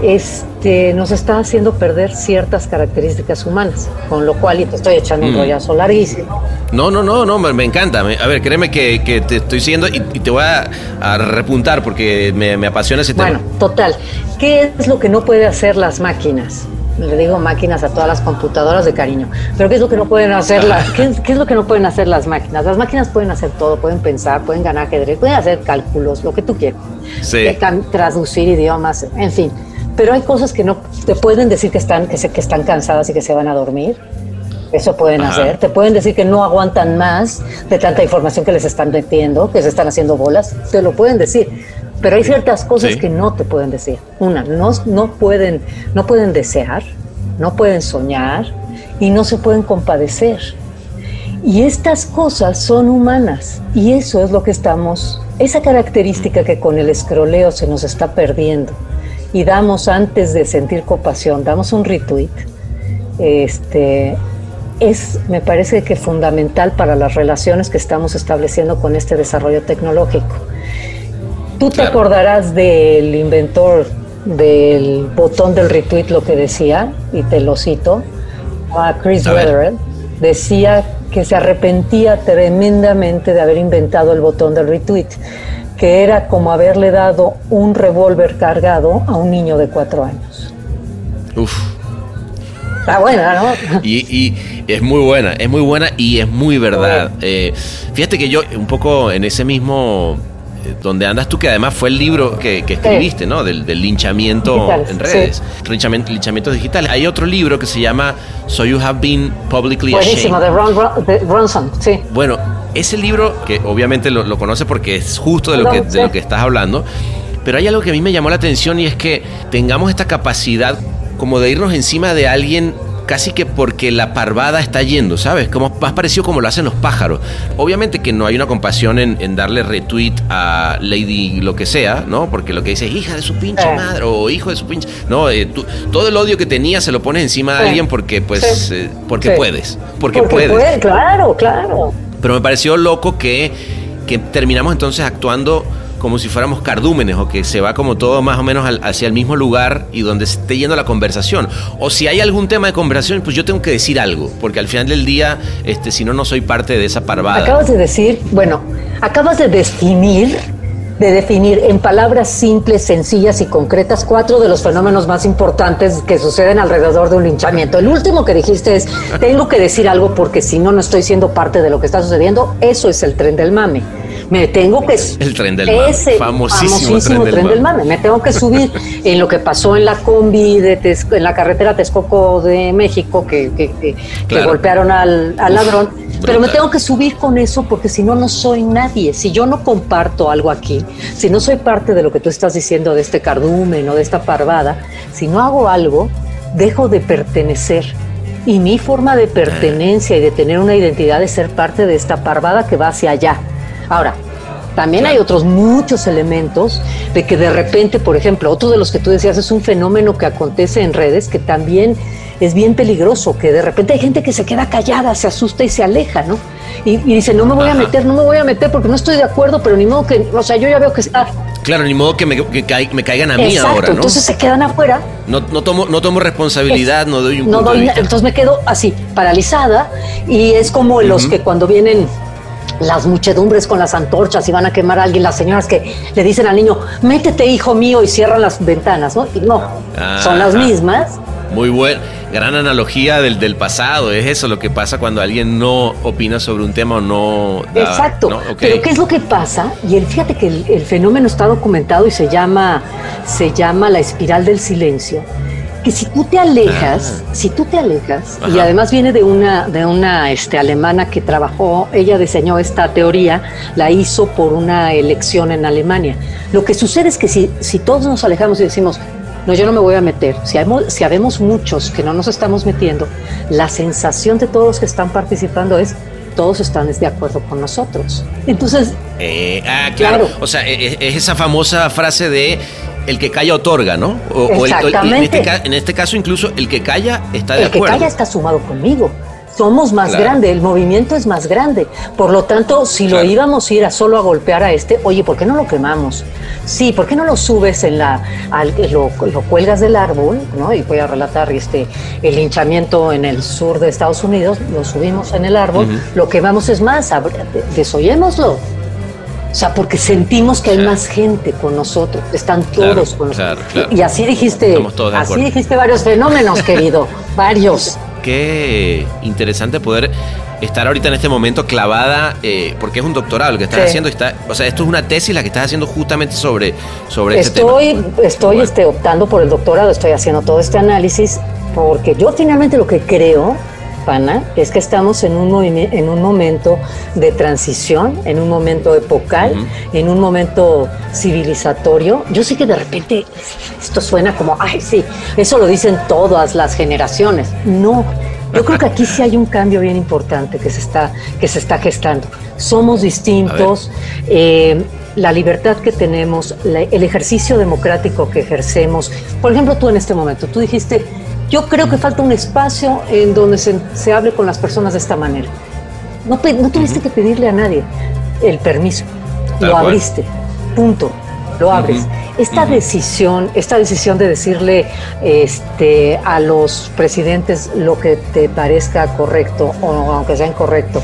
este, nos está haciendo perder ciertas características humanas, con lo cual, y te estoy echando un mm. rollazo larguísimo. No, no, no, no, me, encanta. a ver, créeme que, que, te estoy siguiendo y, te voy a, repuntar porque me, me apasiona ese tema. Bueno, total. ¿Qué es lo que no puede hacer las máquinas? Le digo máquinas a todas las computadoras de cariño. Pero ¿qué es lo que no pueden hacer las, ¿qué, es lo que no pueden hacer las máquinas? Las máquinas pueden hacer todo, pueden pensar, pueden ganar ajedrez, pueden hacer cálculos, lo que tú quieras. Sí. Traducir idiomas, en fin. Pero hay cosas que no te pueden decir que están, que, se, que están cansadas y que se van a dormir. Eso pueden hacer. Te pueden decir que no aguantan más de tanta información que les están metiendo, que se están haciendo bolas. Te lo pueden decir pero hay ciertas cosas que no te pueden decir. Una, no, no, pueden, no pueden desear, no pueden soñar y no se pueden compadecer. Y estas cosas son humanas y eso es lo que estamos, esa característica que con el escroleo se nos está perdiendo y damos antes de sentir compasión, damos un retweet, este, es, me parece que fundamental para las relaciones que estamos estableciendo con este desarrollo tecnológico. Tú te acordarás del inventor del botón del retweet lo que decía, y te lo cito, a Chris Weatherall, decía que se arrepentía tremendamente de haber inventado el botón del retweet, que era como haberle dado un revólver cargado a un niño de cuatro años. Uf. Está buena, ¿no? Y, es muy buena, es muy buena y es muy verdad. Eh, fíjate que yo un poco en ese mismo eh, donde andas tú, que además fue el libro que, escribiste, ¿no? Del, linchamiento en redes, linchamiento, linchamientos digitales. Hay otro libro que se llama So You Have Been Publicly Buenísimo, Ashamed. de, Ron, sí. Bueno, ese libro, que obviamente lo, conoce porque es justo de lo, que, de lo que estás hablando, pero hay algo que a mí me llamó la atención y es que tengamos esta capacidad como de irnos encima de alguien casi que porque la parvada está yendo, ¿sabes? Como más parecido como lo hacen los pájaros. Obviamente que no hay una compasión en, darle retweet a Lady lo que sea, ¿no? Porque lo que dice es hija de su pinche madre o hijo de su pinche... No, eh, todo el odio que tenía se lo pones encima de alguien porque, pues, eh, porque puedes. Porque, puedes. claro, claro. Pero me pareció loco que, que terminamos entonces actuando como si fuéramos cardúmenes o que se va como todo más o menos hacia el mismo lugar y donde esté yendo la conversación. O si hay algún tema de conversación, pues yo tengo que decir algo, porque al final del día, este, si no, no soy parte de esa parvada. Acabas de decir, bueno, acabas de definir de definir en palabras simples, sencillas y concretas cuatro de los fenómenos más importantes que suceden alrededor de un linchamiento. El último que dijiste es, tengo que decir algo porque si no, no estoy siendo parte de lo que está sucediendo. Eso es el tren del mame me tengo que el tren del mame, famosísimo, tren, del, mame. me tengo que subir en lo que pasó en la combi de en la carretera Texcoco de México que, que, golpearon al, ladrón. Pero me tengo que subir con eso porque si no no soy nadie. Si yo no comparto algo aquí si no soy parte de lo que tú estás diciendo de este cardumen o de esta parvada si no hago algo dejo de pertenecer. Y mi forma de pertenencia y de tener una identidad es ser parte de esta parvada que va hacia allá Ahora, también hay otros muchos elementos de que de repente, por ejemplo, otro de los que tú decías es un fenómeno que acontece en redes que también es bien peligroso, que de repente hay gente que se queda callada, se asusta y se aleja, ¿no? Y, dice, no me voy a meter, no me voy a meter porque no estoy de acuerdo, pero ni modo que, o sea, yo ya veo que... está. claro, ni modo que me, caigan a mí ahora, ¿no? entonces se quedan afuera. No, no, tomo, no tomo responsabilidad, no doy un no doy, Entonces me quedo así, paralizada, y es como los que cuando vienen las muchedumbres con las antorchas y van a quemar a alguien, las señoras que le dicen al niño, métete hijo mío y cierran las ventanas, ¿no? Y no, son las mismas. Muy buena, gran analogía del, del pasado, es eso lo que pasa cuando alguien no opina sobre un tema o no... Exacto, pero ¿qué es lo que pasa? Y el, fíjate que el, el, fenómeno está documentado y se llama, se llama la espiral del silencio que si tú te alejas, ah. si tú te alejas, y además viene de una, de una este, alemana que trabajó, ella diseñó esta teoría, la hizo por una elección en Alemania. Lo que sucede es que si, si todos nos alejamos y decimos, no, yo no me voy a meter, si, si habemos muchos que no nos estamos metiendo, la sensación de todos los que están participando es, todos están de acuerdo con nosotros. Entonces... Eh, ah, claro. O sea, e, e, es esa famosa frase de el que calla otorga, ¿no? O, Exactamente. Este en, este, caso, incluso el que calla está de acuerdo. El que calla está sumado conmigo. Somos más grandes, grande, el movimiento es más grande. Por lo tanto, si lo íbamos a ir a solo a golpear a este, oye, ¿por qué no lo quemamos? Sí, ¿por qué no lo subes en la, lo, cuelgas del árbol, ¿no? Y voy a relatar este, el linchamiento en el sur de Estados Unidos, lo subimos en el árbol, lo quemamos es más, desoyémoslo o sea, porque sentimos que hay más gente con nosotros, están todos con nosotros. Y así dijiste, así dijiste varios fenómenos, querido, varios. Qué interesante poder estar ahorita en este momento clavada, eh, porque es un doctorado lo que estás haciendo. Está, o sea, esto es una tesis la que estás haciendo justamente sobre, sobre este tema. Estoy este, optando por el doctorado, estoy haciendo todo este análisis, porque yo finalmente lo que creo es que estamos en un, en un momento de transición, en un momento epocal, en un momento civilizatorio. Yo sé que de repente esto suena como, ay, sí, eso lo dicen todas las generaciones. No, yo creo que aquí sí hay un cambio bien importante que se está, que se está gestando. Somos distintos. Eh, la libertad que tenemos, el ejercicio democrático que ejercemos. Por ejemplo, tú en este momento, tú dijiste, yo creo que falta un espacio en donde se, hable con las personas de esta manera. No, no tuviste que pedirle a nadie el permiso, lo abriste, punto, lo abres. Esta decisión, esta decisión de decirle este, a los presidentes lo que te parezca correcto o aunque sea incorrecto,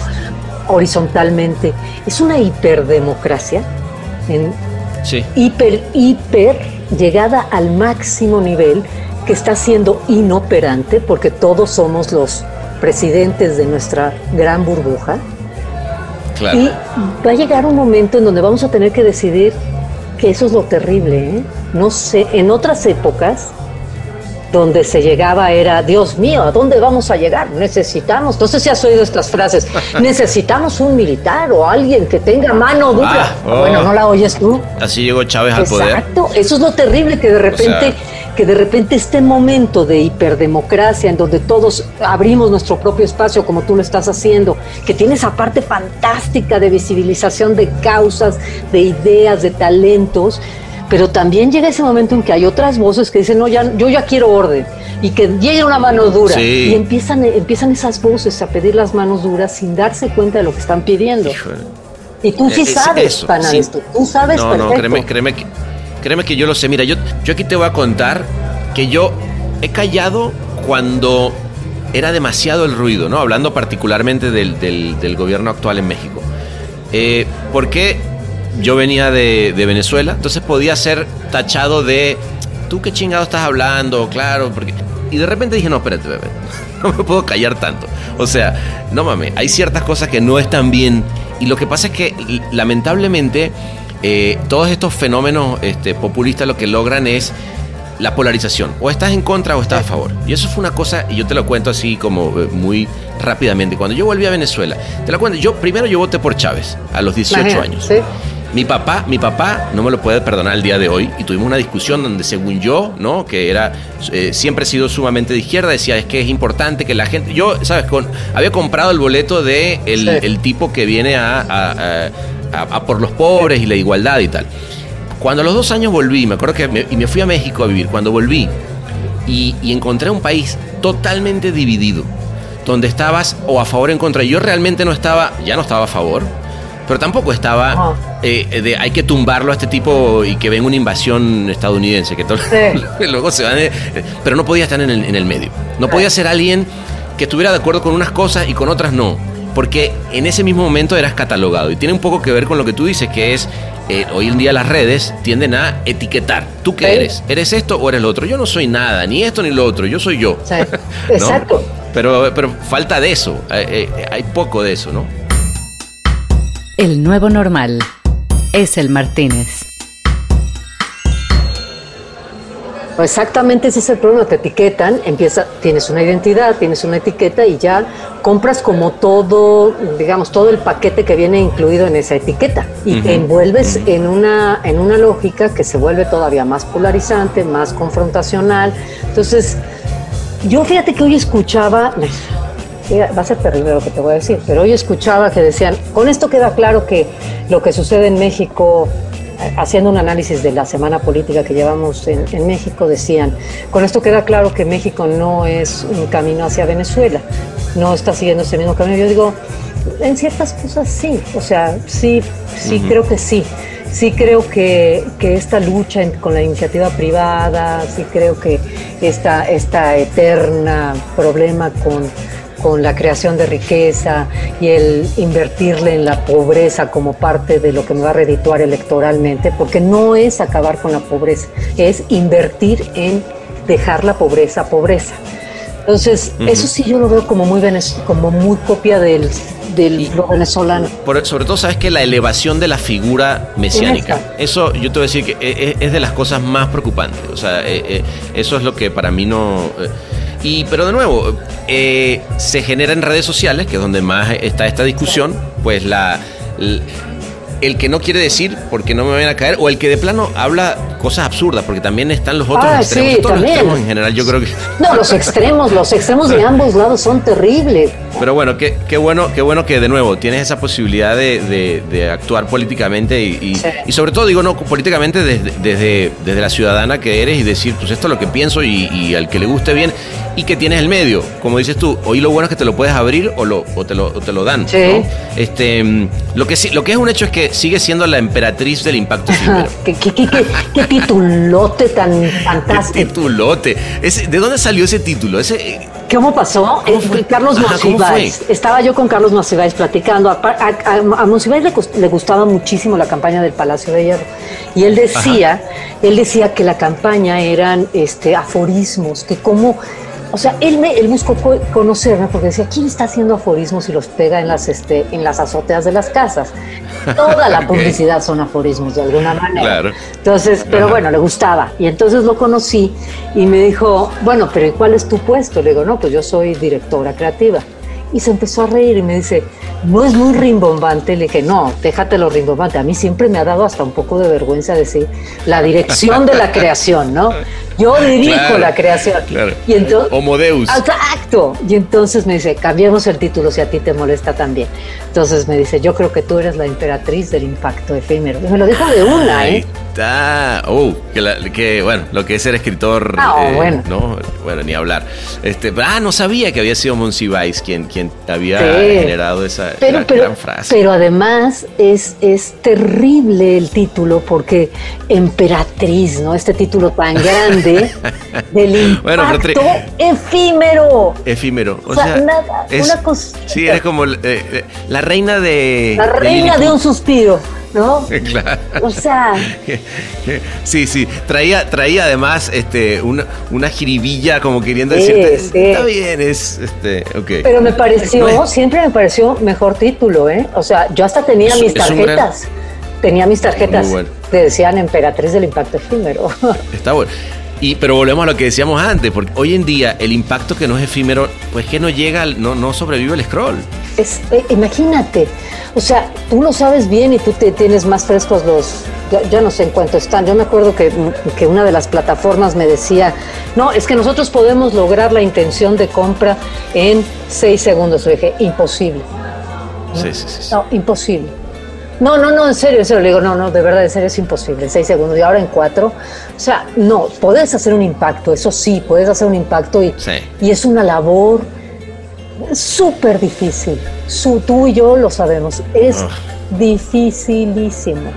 horizontalmente, es una hiperdemocracia, en hiper, hiper llegada al máximo nivel que está siendo inoperante porque todos somos los presidentes de nuestra gran burbuja. Y va a llegar un momento en donde vamos a tener que decidir que eso es lo terrible. ¿eh? No sé, en otras épocas donde se llegaba era, Dios mío, ¿a dónde vamos a llegar? Necesitamos, no sé si has oído estas frases, necesitamos un militar o alguien que tenga mano dura. Ah, bueno, ¿no la oyes tú? Así llegó Chávez al poder. Exacto, eso es lo terrible que de repente... que de repente este momento de hiperdemocracia en donde todos abrimos nuestro propio espacio como tú lo estás haciendo, que tiene esa parte fantástica de visibilización de causas, de ideas, de talentos, pero también llega ese momento en que hay otras voces que dicen, no, ya, yo ya quiero orden, y que llegue una mano dura. Y empiezan, empiezan esas voces a pedir las manos duras sin darse cuenta de lo que están pidiendo. Y tú sí sabes, pana, esto. Tú sabes no, No, créeme, créeme, que, créeme que yo lo sé. Mira, yo, yo aquí te voy a contar que yo he callado cuando era demasiado el ruido, ¿no? Hablando particularmente del, del, gobierno actual en México. Eh, ¿Por qué yo venía de, Venezuela, entonces podía ser tachado de, ¿tú qué chingado estás hablando? Claro, porque... Y de repente dije, no, espérate, bebé, no me puedo callar tanto. O sea, no mames, hay ciertas cosas que no están bien. Y lo que pasa es que, lamentablemente, eh, todos estos fenómenos este, populistas lo que logran es la polarización. O estás en contra o estás a favor. Y eso fue una cosa, y yo te lo cuento así como eh, muy rápidamente. Cuando yo volví a Venezuela, te lo cuento, yo primero yo voté por Chávez a los 18 años. ¿sí? Mi papá, mi papá no me lo puede perdonar el día de hoy y tuvimos una discusión donde según yo, ¿no? Que era, eh, siempre he sido sumamente de izquierda, decía, es que es importante que la gente, yo, ¿sabes? Con, había comprado el boleto de el, tipo que viene a, por los pobres y la igualdad y tal. Cuando a los dos años volví, me acuerdo que me, y me fui a México a vivir, cuando volví y, y encontré un país totalmente dividido, donde estabas o a favor o en contra. Yo realmente no estaba, ya no estaba a favor, pero tampoco estaba eh, de hay que tumbarlo a este tipo y que venga una invasión estadounidense, que todo, luego se van, pero no podía estar en el, medio. No podía ser alguien que estuviera de acuerdo con unas cosas y con otras no, porque en ese mismo momento eras catalogado y tiene un poco que ver con lo que tú dices, que es eh, hoy en día las redes tienden a etiquetar. ¿Tú qué eres? ¿Eres esto o eres lo otro? Yo no soy nada, ni esto ni lo otro, yo soy yo. Exacto. Pero, pero falta de eso, eh, hay poco de eso, ¿no? El nuevo normal es el Martínez. Exactamente ese es el problema, te etiquetan, empieza, tienes una identidad, tienes una etiqueta y ya compras como todo, digamos, todo el paquete que viene incluido en esa etiqueta. Y te envuelves en una, en una lógica que se vuelve todavía más polarizante, más confrontacional. Entonces, yo fíjate que hoy escuchaba, va a ser terrible lo que te voy a decir, pero hoy escuchaba que decían, con esto queda claro que lo que sucede en México, haciendo un análisis de la semana política que llevamos en, México, decían, con esto queda claro que México no es un camino hacia Venezuela, no está siguiendo ese mismo camino. Yo digo, en ciertas cosas sí, o sea, sí, sí creo que sí. Sí creo que, que esta lucha con la iniciativa privada, sí creo que esta, esta eterna problema con con la creación de riqueza y el invertirle en la pobreza como parte de lo que me va a redituar electoralmente, porque no es acabar con la pobreza, es invertir en dejar la pobreza pobreza. Entonces, eso sí yo lo veo como muy, como muy copia del, del venezolano. sobre todo, sabes que la elevación de la figura mesiánica, eso yo te voy a decir que e, e, es, de las cosas más preocupantes. O sea, e, eso es lo que para mí no... Eh, y, pero de nuevo, eh, se genera en redes sociales, que es donde más está esta discusión, pues la, el que no quiere decir porque no me van a caer, o el que de plano habla cosas absurdas, porque también están los otros Ah, extremos. sí, Todos los extremos en general, yo creo que. No, los extremos, los extremos de ambos lados son terribles. Pero bueno, qué, qué bueno, qué bueno que de nuevo tienes esa posibilidad de, de- de actuar políticamente y, y- Sí. y sobre todo, digo, no, políticamente desde, desde, desde la ciudadana que eres y decir, pues esto es lo que pienso y, y al que le guste bien y que tienes el medio. Como dices tú, hoy lo bueno es que te lo puedes abrir o, lo, o, te, lo, o te lo dan. Sí. ¿no? Este, mm, lo, que sí, lo que es un hecho es que sigue siendo la emperatriz del impacto. ¿Qué, qué, qué, qué- qué titulote tan ¡Qué fantástico! titulote! Ese- ¿De dónde salió ese título? Ese, eh, ¿Cómo pasó? ¿Cómo Eh, fue? Carlos Ajá, ¿cómo Monsiváis. Estaba yo con Carlos Monsiváis platicando. A, a, a- a Monsiváis le, gustaba muchísimo la campaña del Palacio de Hierro. Y él decía, él decía que la campaña eran este, aforismos, que como... O sea, él, me, él buscó co- conocerme porque decía, ¿quién está haciendo aforismos y los pega en las, este, en las azoteas de las casas? Toda la Ok. publicidad son aforismos de alguna manera. Claro. Entonces, pero Ajá. bueno, le gustaba. Y entonces lo conocí y me dijo, bueno, pero ¿y cuál es tu puesto? Le digo, no, pues yo soy directora creativa. Y se empezó a reír y me dice, ¿no es muy rimbombante? Le dije, no, déjate lo rimbombante. A mí siempre me ha dado hasta un poco de vergüenza decir la dirección de la creación, ¿no? Yo dirijo Claro, la creación. claro. Y entonces, Homo Deus. Exacto. Y entonces me dice, cambiemos el título si a ti te molesta también. Entonces me dice, yo creo que tú eres la emperatriz del impacto efímero. Y me lo dijo de una, Ahí ¿eh? está. Oh, que, la- que, bueno, lo que es ser escritor. Ah, bueno. No, bueno, ni hablar. Este, ah, no sabía que había sido Monsiváis quien, quien había Sí. generado esa Pero, gran, pero, gran frase. pero además es, es terrible el título porque emperatriz, ¿no? Este título tan grande del impacto Bueno, pero efímero. Efímero. O, O sea, sea, nada, es, una cosita. Sí, eres como eh, eh, la reina de. La reina de un suspiro, ¿no? Claro. O sea, Sí, sí, traía, traía además este, una, una jiribilla como queriendo decirte, está bien, es, este, ok. pero me pareció, No siempre me pareció mejor título, ¿eh? O sea, yo hasta tenía Es- mis gran- tarjetas. Tenía mis tarjetas bueno. que decían emperatriz del impacto efímero. Está bueno. Y, pero volvemos a lo que decíamos antes, porque hoy en día el impacto que no es efímero, pues que no llega, no, no sobrevive el scroll. Es, eh, imagínate, o sea, tú lo sabes bien y tú te tienes más frescos los, ya, no sé en cuánto están. Yo me acuerdo que, que una de las plataformas me decía, no, es que nosotros podemos lograr la intención de compra en seis segundos. Le dije, imposible. Sí, sí. sí. No, imposible. No, no, no, en serio, en serio. Le digo, no, no, de verdad, en serio es imposible. En seis segundos y ahora en cuatro. O sea, no, puedes hacer un impacto, eso sí, puedes hacer un impacto y, Sí. y es una labor súper difícil. Su, tú y yo lo sabemos. Es Ugh. dificilísimo.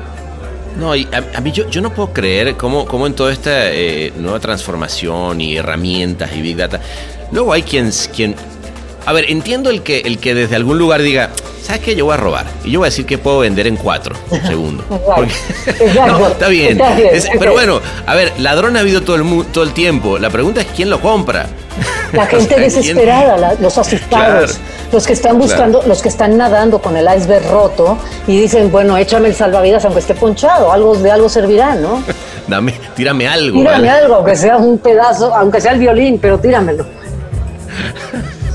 No, y a, a mí yo, yo no puedo creer cómo, cómo en toda esta eh, nueva transformación y herramientas y Big Data, luego hay quien, quien... A ver, entiendo el que, el que desde algún lugar diga, ¿sabes qué? Yo voy a robar. Y yo voy a decir que puedo vender en cuatro segundos. Porque- no, está bien. está bien, Es- ok. Pero bueno, a ver, ladrón ha habido todo el, todo el tiempo. La pregunta es quién lo compra. La O gente sea, ¿quién- desesperada, la- los asustados, Claro. los que están buscando, los que están nadando con el iceberg roto y dicen, bueno, échame el salvavidas aunque esté ponchado, algo de algo servirá, ¿no? Dame, tírame algo. Tírame ¿vale? algo, aunque sea un pedazo, aunque sea el violín, pero tíramelo.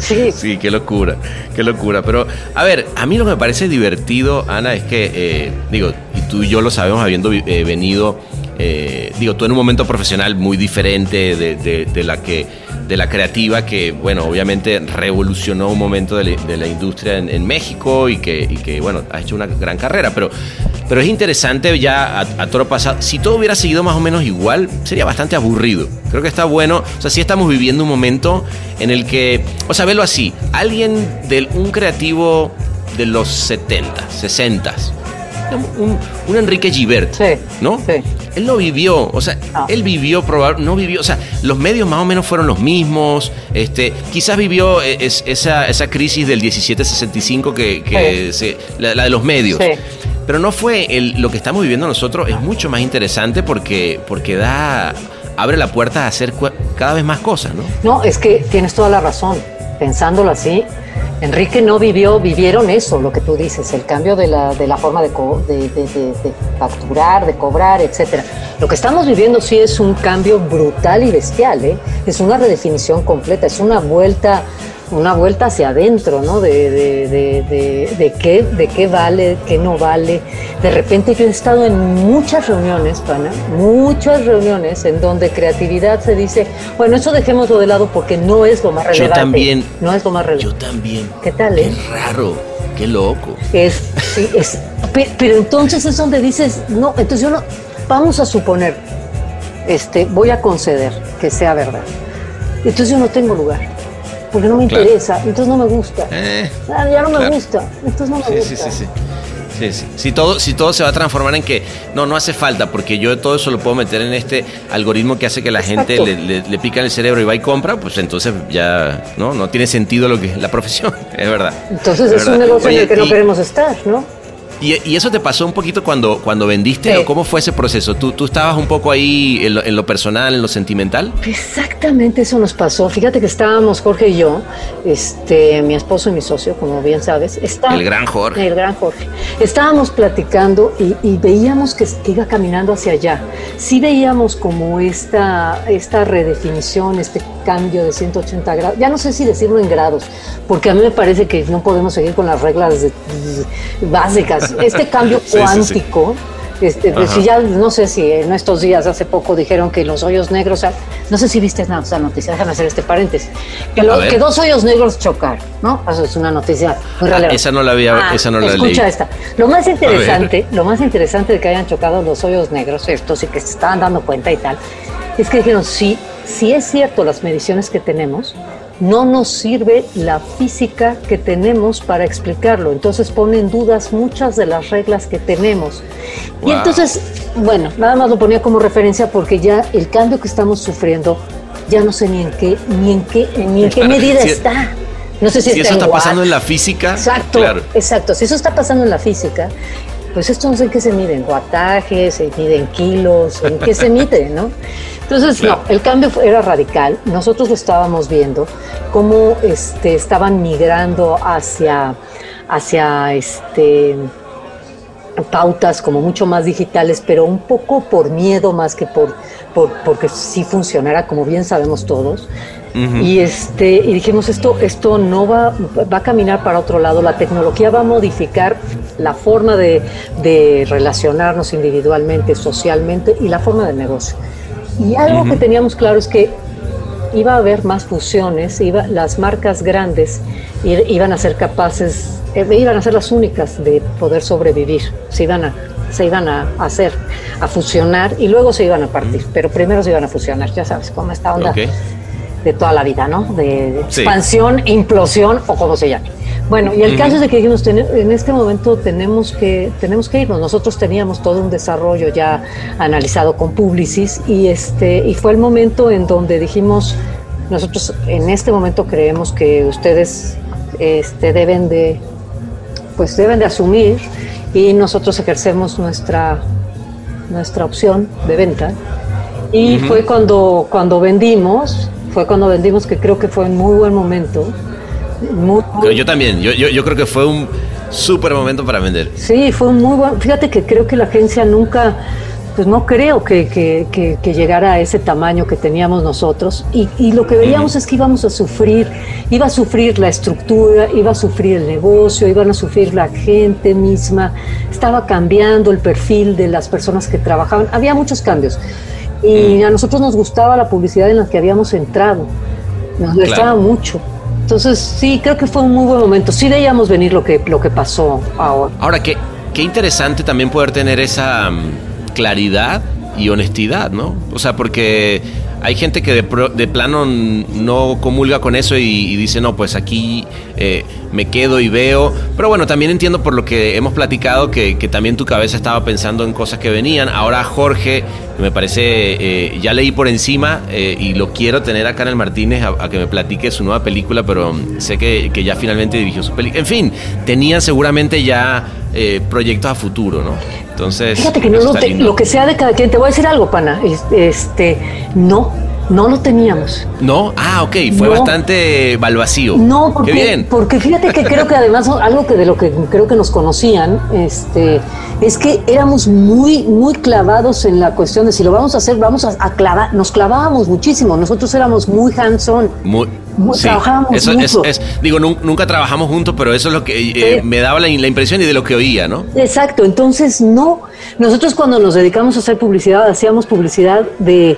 Sí, Sí, qué locura, qué locura. Pero, a ver, a mí lo que me parece divertido, Ana, es que, eh, digo, y tú y yo lo sabemos habiendo eh, venido, eh, digo, tú en un momento profesional muy diferente de, de- de la que, de la creativa, que, bueno, obviamente revolucionó un momento de la, de la industria en, en México y que, y que, bueno, has hecho una gran carrera. Pero, pero es interesante ya a, a toro pasado. Si todo hubiera seguido más o menos igual, sería bastante aburrido. Creo que está bueno. O sea, sí estamos viviendo un momento en el que, o sea, velo así, alguien de un creativo de los 70, 60, un, un Enrique Gibert, Sí, ¿no? sí. Él no vivió, o sea, No. él vivió, probar, no vivió, o sea, los medios más o menos fueron los mismos, este, quizás vivió eh, es- esa, esa crisis del 1765 que, que se- la, la de los medios. Sí. Pero no fue el, lo que estamos viviendo nosotros, es mucho más interesante porque, porque da, abre la puerta a hacer cada vez más cosas, ¿no? No, es que tienes toda la razón. Pensándolo así, Enrique no vivió, vivieron eso, lo que tú dices, el cambio de la, de la forma de, de- de facturar, de cobrar, etcétera. Lo que estamos viviendo sí es un cambio brutal y bestial, ¿eh? es una redefinición completa, es una vuelta una vuelta hacia adentro, ¿no? De, de, de, de, qué, de qué vale, qué no vale. De repente yo he estado en muchas reuniones, pana, muchas reuniones en donde creatividad se dice, bueno, eso dejémoslo de lado porque no es lo más relevante. Yo también. No es lo más relevante. Yo también. ¿Qué tal, eh? Qué raro, qué loco. Es, sí, es, pero entonces es donde dices, no, entonces yo no, vamos a suponer, este, voy a conceder que sea verdad. Entonces yo no tengo lugar porque no me interesa, entonces no me gusta. Eh, ah, ya no me gusta, entonces no me gusta. Sí, sí, sí. Sí, sí. Si todo, si todo se va a transformar en que no, no hace falta, porque yo todo eso lo puedo meter en este algoritmo que hace que la gente le, le, pica en el cerebro y va y compra, pues entonces ya no, no tiene sentido lo que la profesión, es verdad. Entonces es, un negocio en el que no queremos estar, ¿no? ¿Y, eso te pasó un poquito cuando, cuando vendiste o cómo fue ese proceso? ¿Tú, ¿Tú estabas un poco ahí en lo, personal, en lo sentimental? Exactamente eso nos pasó. Fíjate que estábamos Jorge y yo, este, mi esposo y mi socio, como bien sabes. el gran Jorge. El gran Jorge. Estábamos platicando y, veíamos que, iba caminando hacia allá. Sí veíamos como esta, esta redefinición, este cambio de 180 grados. Ya no sé si decirlo en grados, porque a mí me parece que no podemos seguir con las reglas básicas este cambio cuántico, este, pues ya no sé si en estos días, hace poco, dijeron que los hoyos negros, no sé si viste esa noticia, déjame hacer este paréntesis, que, dos hoyos negros chocar, ¿no? Eso es una noticia muy ah, esa no la había, ah, esa no la Escucha esta. Lo más interesante, lo más interesante de que hayan chocado los hoyos negros, estos y que se estaban dando cuenta y tal, es que dijeron, sí, sí es cierto las mediciones que tenemos, no nos sirve la física que tenemos para explicarlo. Entonces pone en dudas muchas de las reglas que tenemos. Y entonces, bueno, nada más lo ponía como referencia porque ya el cambio que estamos sufriendo, ya no sé ni en qué, ni en qué, ni en qué medida está. No sé si, si eso está pasando en la física. Exacto, exacto. Si eso está pasando en la física, pues esto no sé en qué se mide, en guatajes, se mide en kilos, en qué se mide, ¿no? Entonces, no, el cambio era radical. Nosotros lo estábamos viendo, cómo este, estaban migrando hacia, hacia este, pautas como mucho más digitales, pero un poco por miedo más que por, por porque sí funcionara, como bien sabemos todos. Y este y dijimos esto esto no va va a caminar para otro lado. La tecnología va a modificar la forma de, de relacionarnos individualmente, socialmente y la forma de negocio. Y algo que teníamos claro es que iba a haber más fusiones, iba, las marcas grandes iban a ser capaces, eh, iban a ser las únicas de poder sobrevivir, se iban a, se iban a hacer, a fusionar y luego se iban a partir, pero primero se iban a fusionar, ya sabes, cómo esta onda de toda la vida, ¿no? De, expansión, implosión o como se llame. Bueno, y el caso es de que dijimos, en este momento tenemos que, tenemos que irnos. Nosotros teníamos todo un desarrollo ya analizado con Publicis y, este, y fue el momento en donde dijimos, nosotros en este momento creemos que ustedes este, deben de, pues deben de asumir y nosotros ejercemos nuestra, nuestra opción de venta. Y fue cuando, cuando vendimos, fue cuando vendimos que creo que fue en muy buen momento yo también, yo, yo, creo que fue un súper momento para vender. Sí, fue un muy buen. Fíjate que creo que la agencia nunca, pues no creo que, que, llegara a ese tamaño que teníamos nosotros. Y, y lo que veíamos es que íbamos a sufrir, iba a sufrir la estructura, iba a sufrir el negocio, iban a sufrir la gente misma, estaba cambiando el perfil de las personas que trabajaban, había muchos cambios. Y a nosotros nos gustaba la publicidad en la que habíamos entrado, nos gustaba mucho. Entonces, sí, creo que fue un muy buen momento. Sí veíamos venir lo que, lo que pasó ahora. Ahora, qué, qué interesante también poder tener esa mm, claridad y honestidad, ¿no? O sea, porque hay gente que de, plano no comulga con eso y, dice, no, pues aquí eh, me quedo y veo. Pero bueno, también entiendo por lo que hemos platicado que, también tu cabeza estaba pensando en cosas que venían. Ahora Jorge, me parece, eh, ya leí por encima eh, y lo quiero tener acá en el Martínez a, que me platique su nueva película, pero sé que, ya finalmente dirigió su película. En fin, tenían seguramente ya proyectos a futuro, ¿no? Entonces, fíjate que no lo, que sea de cada quien. Te voy a decir algo, pana. Este, no, No lo teníamos. ¿No? Ah, ok, fue No. bastante balvacío. No, porque, Qué bien. porque fíjate que creo que además algo que de lo que creo que nos conocían, este, es que éramos muy, muy clavados en la cuestión de si lo vamos a hacer, vamos a, a clavar, nos clavábamos muchísimo. Nosotros éramos muy hands-on. Muy, Muy- trabajábamos eso es, digo, nun- nunca trabajamos juntos, pero eso es lo que eh, Sí. me daba la, la impresión y de lo que oía, ¿no? Exacto, entonces no. Nosotros cuando nos dedicamos a hacer publicidad, hacíamos publicidad de,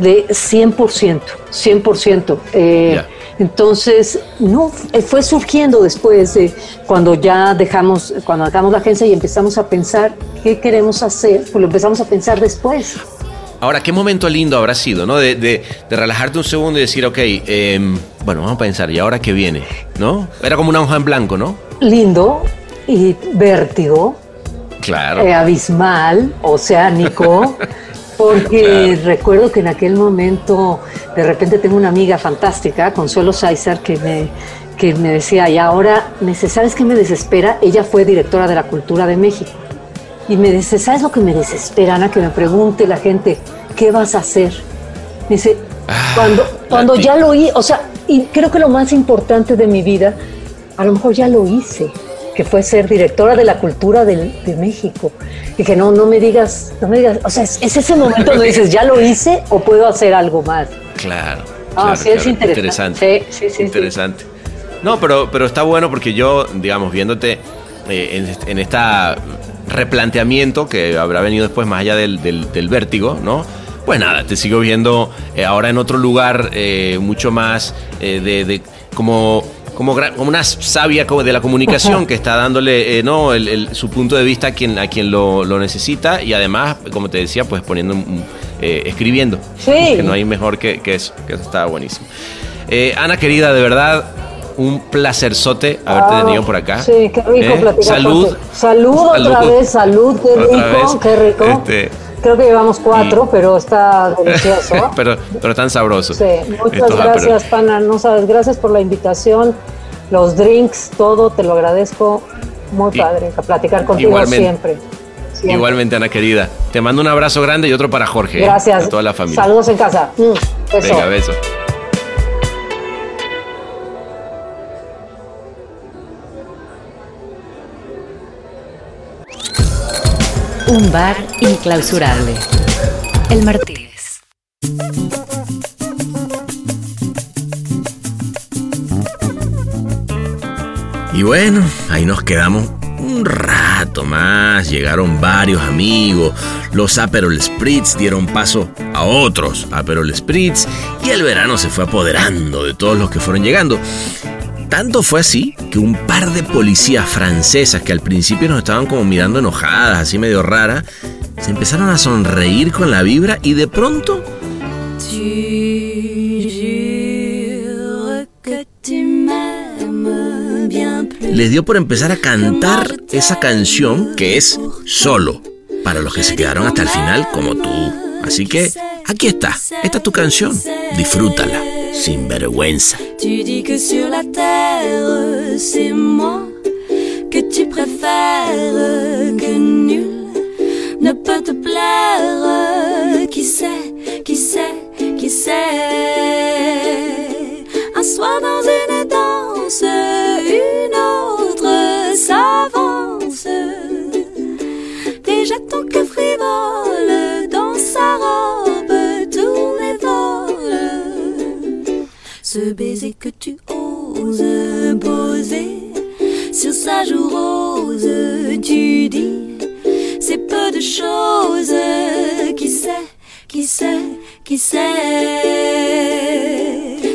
de 100%, 100%. Eh, Ya. Entonces, no, eh, fue surgiendo después de cuando ya dejamos, cuando dejamos la agencia y empezamos a pensar qué queremos hacer, pues lo empezamos a pensar después. Ahora, qué momento lindo habrá sido, ¿no? De, de- de relajarte un segundo y decir, ok, em, bueno, vamos a pensar, ¿y ahora qué viene? ¿No? Era como una hoja en blanco, ¿no? Lindo y vértigo, Claro. eh, abismal, oceánico, porque recuerdo que en aquel momento de repente tengo una amiga fantástica, Consuelo Sáizar, que me, que me decía, y ahora, me dice, ¿sabes qué me desespera? Ella fue directora de la Cultura de México. Y me dice, ¿sabes lo que me desespera, Ana? Que me pregunte la gente, ¿qué vas a hacer? Me dice, Ah, cuando, cuando ya lo oí, o sea, y creo que lo más importante de mi vida, a lo mejor ya lo hice, que fue ser directora de la cultura del- de México. Y que no, no me digas, no me digas, o sea, es, es ese momento donde dices, ¿ya lo hice o puedo hacer algo más? Claro. Ah, claro, sí, es claro. interesante. Sí, sí. Interesante. No, pero, pero está bueno porque yo, digamos, viéndote eh, en, en esta replanteamiento que habrá venido después más allá del, del- del vértigo, ¿no? Pues nada, te sigo viendo eh, ahora en otro lugar eh, mucho más eh, de, de- como como, como una sabia de la comunicación que está dándole eh, no el- el- su punto de vista a quien a quien lo, lo necesita y además como te decía pues poniendo un- eh, escribiendo Sí. que no hay mejor que, que eso que eso está buenísimo Eh, Ana querida de verdad un placerzote haberte Ah, tenido por acá Sí, qué rico ¿Eh? platicar salud. Salud otra vez, salud, qué rico, qué rico. Este, Creo que llevamos cuatro, pero está delicioso. pero pero tan sabroso Sí, muchas va, pero- gracias, Pana. No sabes, gracias por la invitación, los drinks, todo, te lo agradezco. Muy Y- padre, a platicar contigo igualmente. siempre. Siempre. igualmente Ana querida te mando un abrazo grande y otro para Jorge ¿eh? Gracias. a toda la familia Saludos en casa. Mm, beso. venga beso Bar inclausurable. El Martínez. Y bueno, ahí nos quedamos un rato más. Llegaron varios amigos. Los Aperol Spritz dieron paso a otros Aperol Spritz. Y el verano se fue apoderando de todos los que fueron llegando. Tanto fue así que un par de policías francesas que al principio nos estaban como mirando enojadas, así medio raras, se empezaron a sonreír con la vibra y de pronto les dio por empezar a cantar esa canción que es solo para los que se quedaron hasta el final como tú. Así que aquí está, esta es tu canción, disfrútala, Tu dis que sur la terre, c'est moi que tu préfères, que nul ne peut te plaire. Qui sait, qui sait, qui sait? Un soir dans une danse, une autre s'avance. Déjà ton cœur frivole Ce baiser que tu oses poser sur sa joue rose, tu dis, c'est peu de choses. Qui sait, qui sait, qui sait?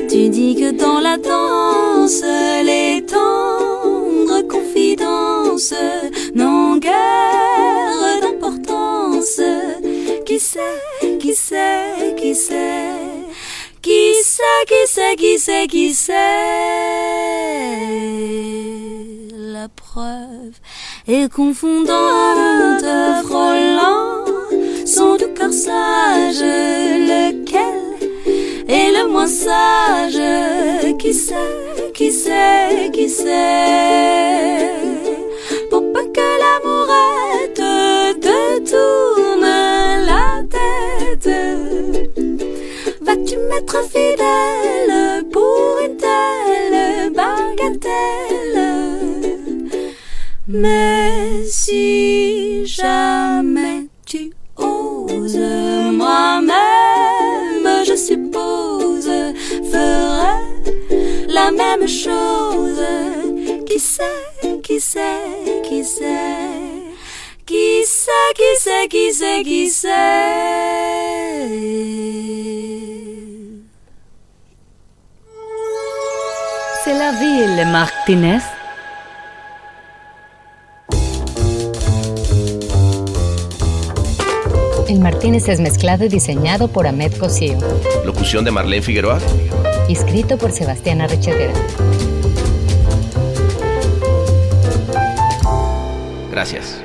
Tu dis que dans la danse, les tendres confidences n'ont guère d'importance. Qui sait, qui sait, qui sait? Qui sait, qui sait, qui sait, qui sait La preuve est confondante, frôlant son doux cœur sage, lequel est le moins sage. Qui sait, qui sait, qui sait? Pour peu que l'amourette te tourne la tête Vas-tu mettre être fidèle pour une telle bagatelle. Mais si jamais tu oses, moi-même, je suppose, ferais la même chose. Qui sait, qui sait, qui sait, qui sait, qui sait, qui sait, qui sait. Ville, Martínez. El Martínez es mezclado y diseñado por Ahmed Cosío. Locución de Marlene Figueroa. Y escrito por Sebastián Arrechetera. Gracias.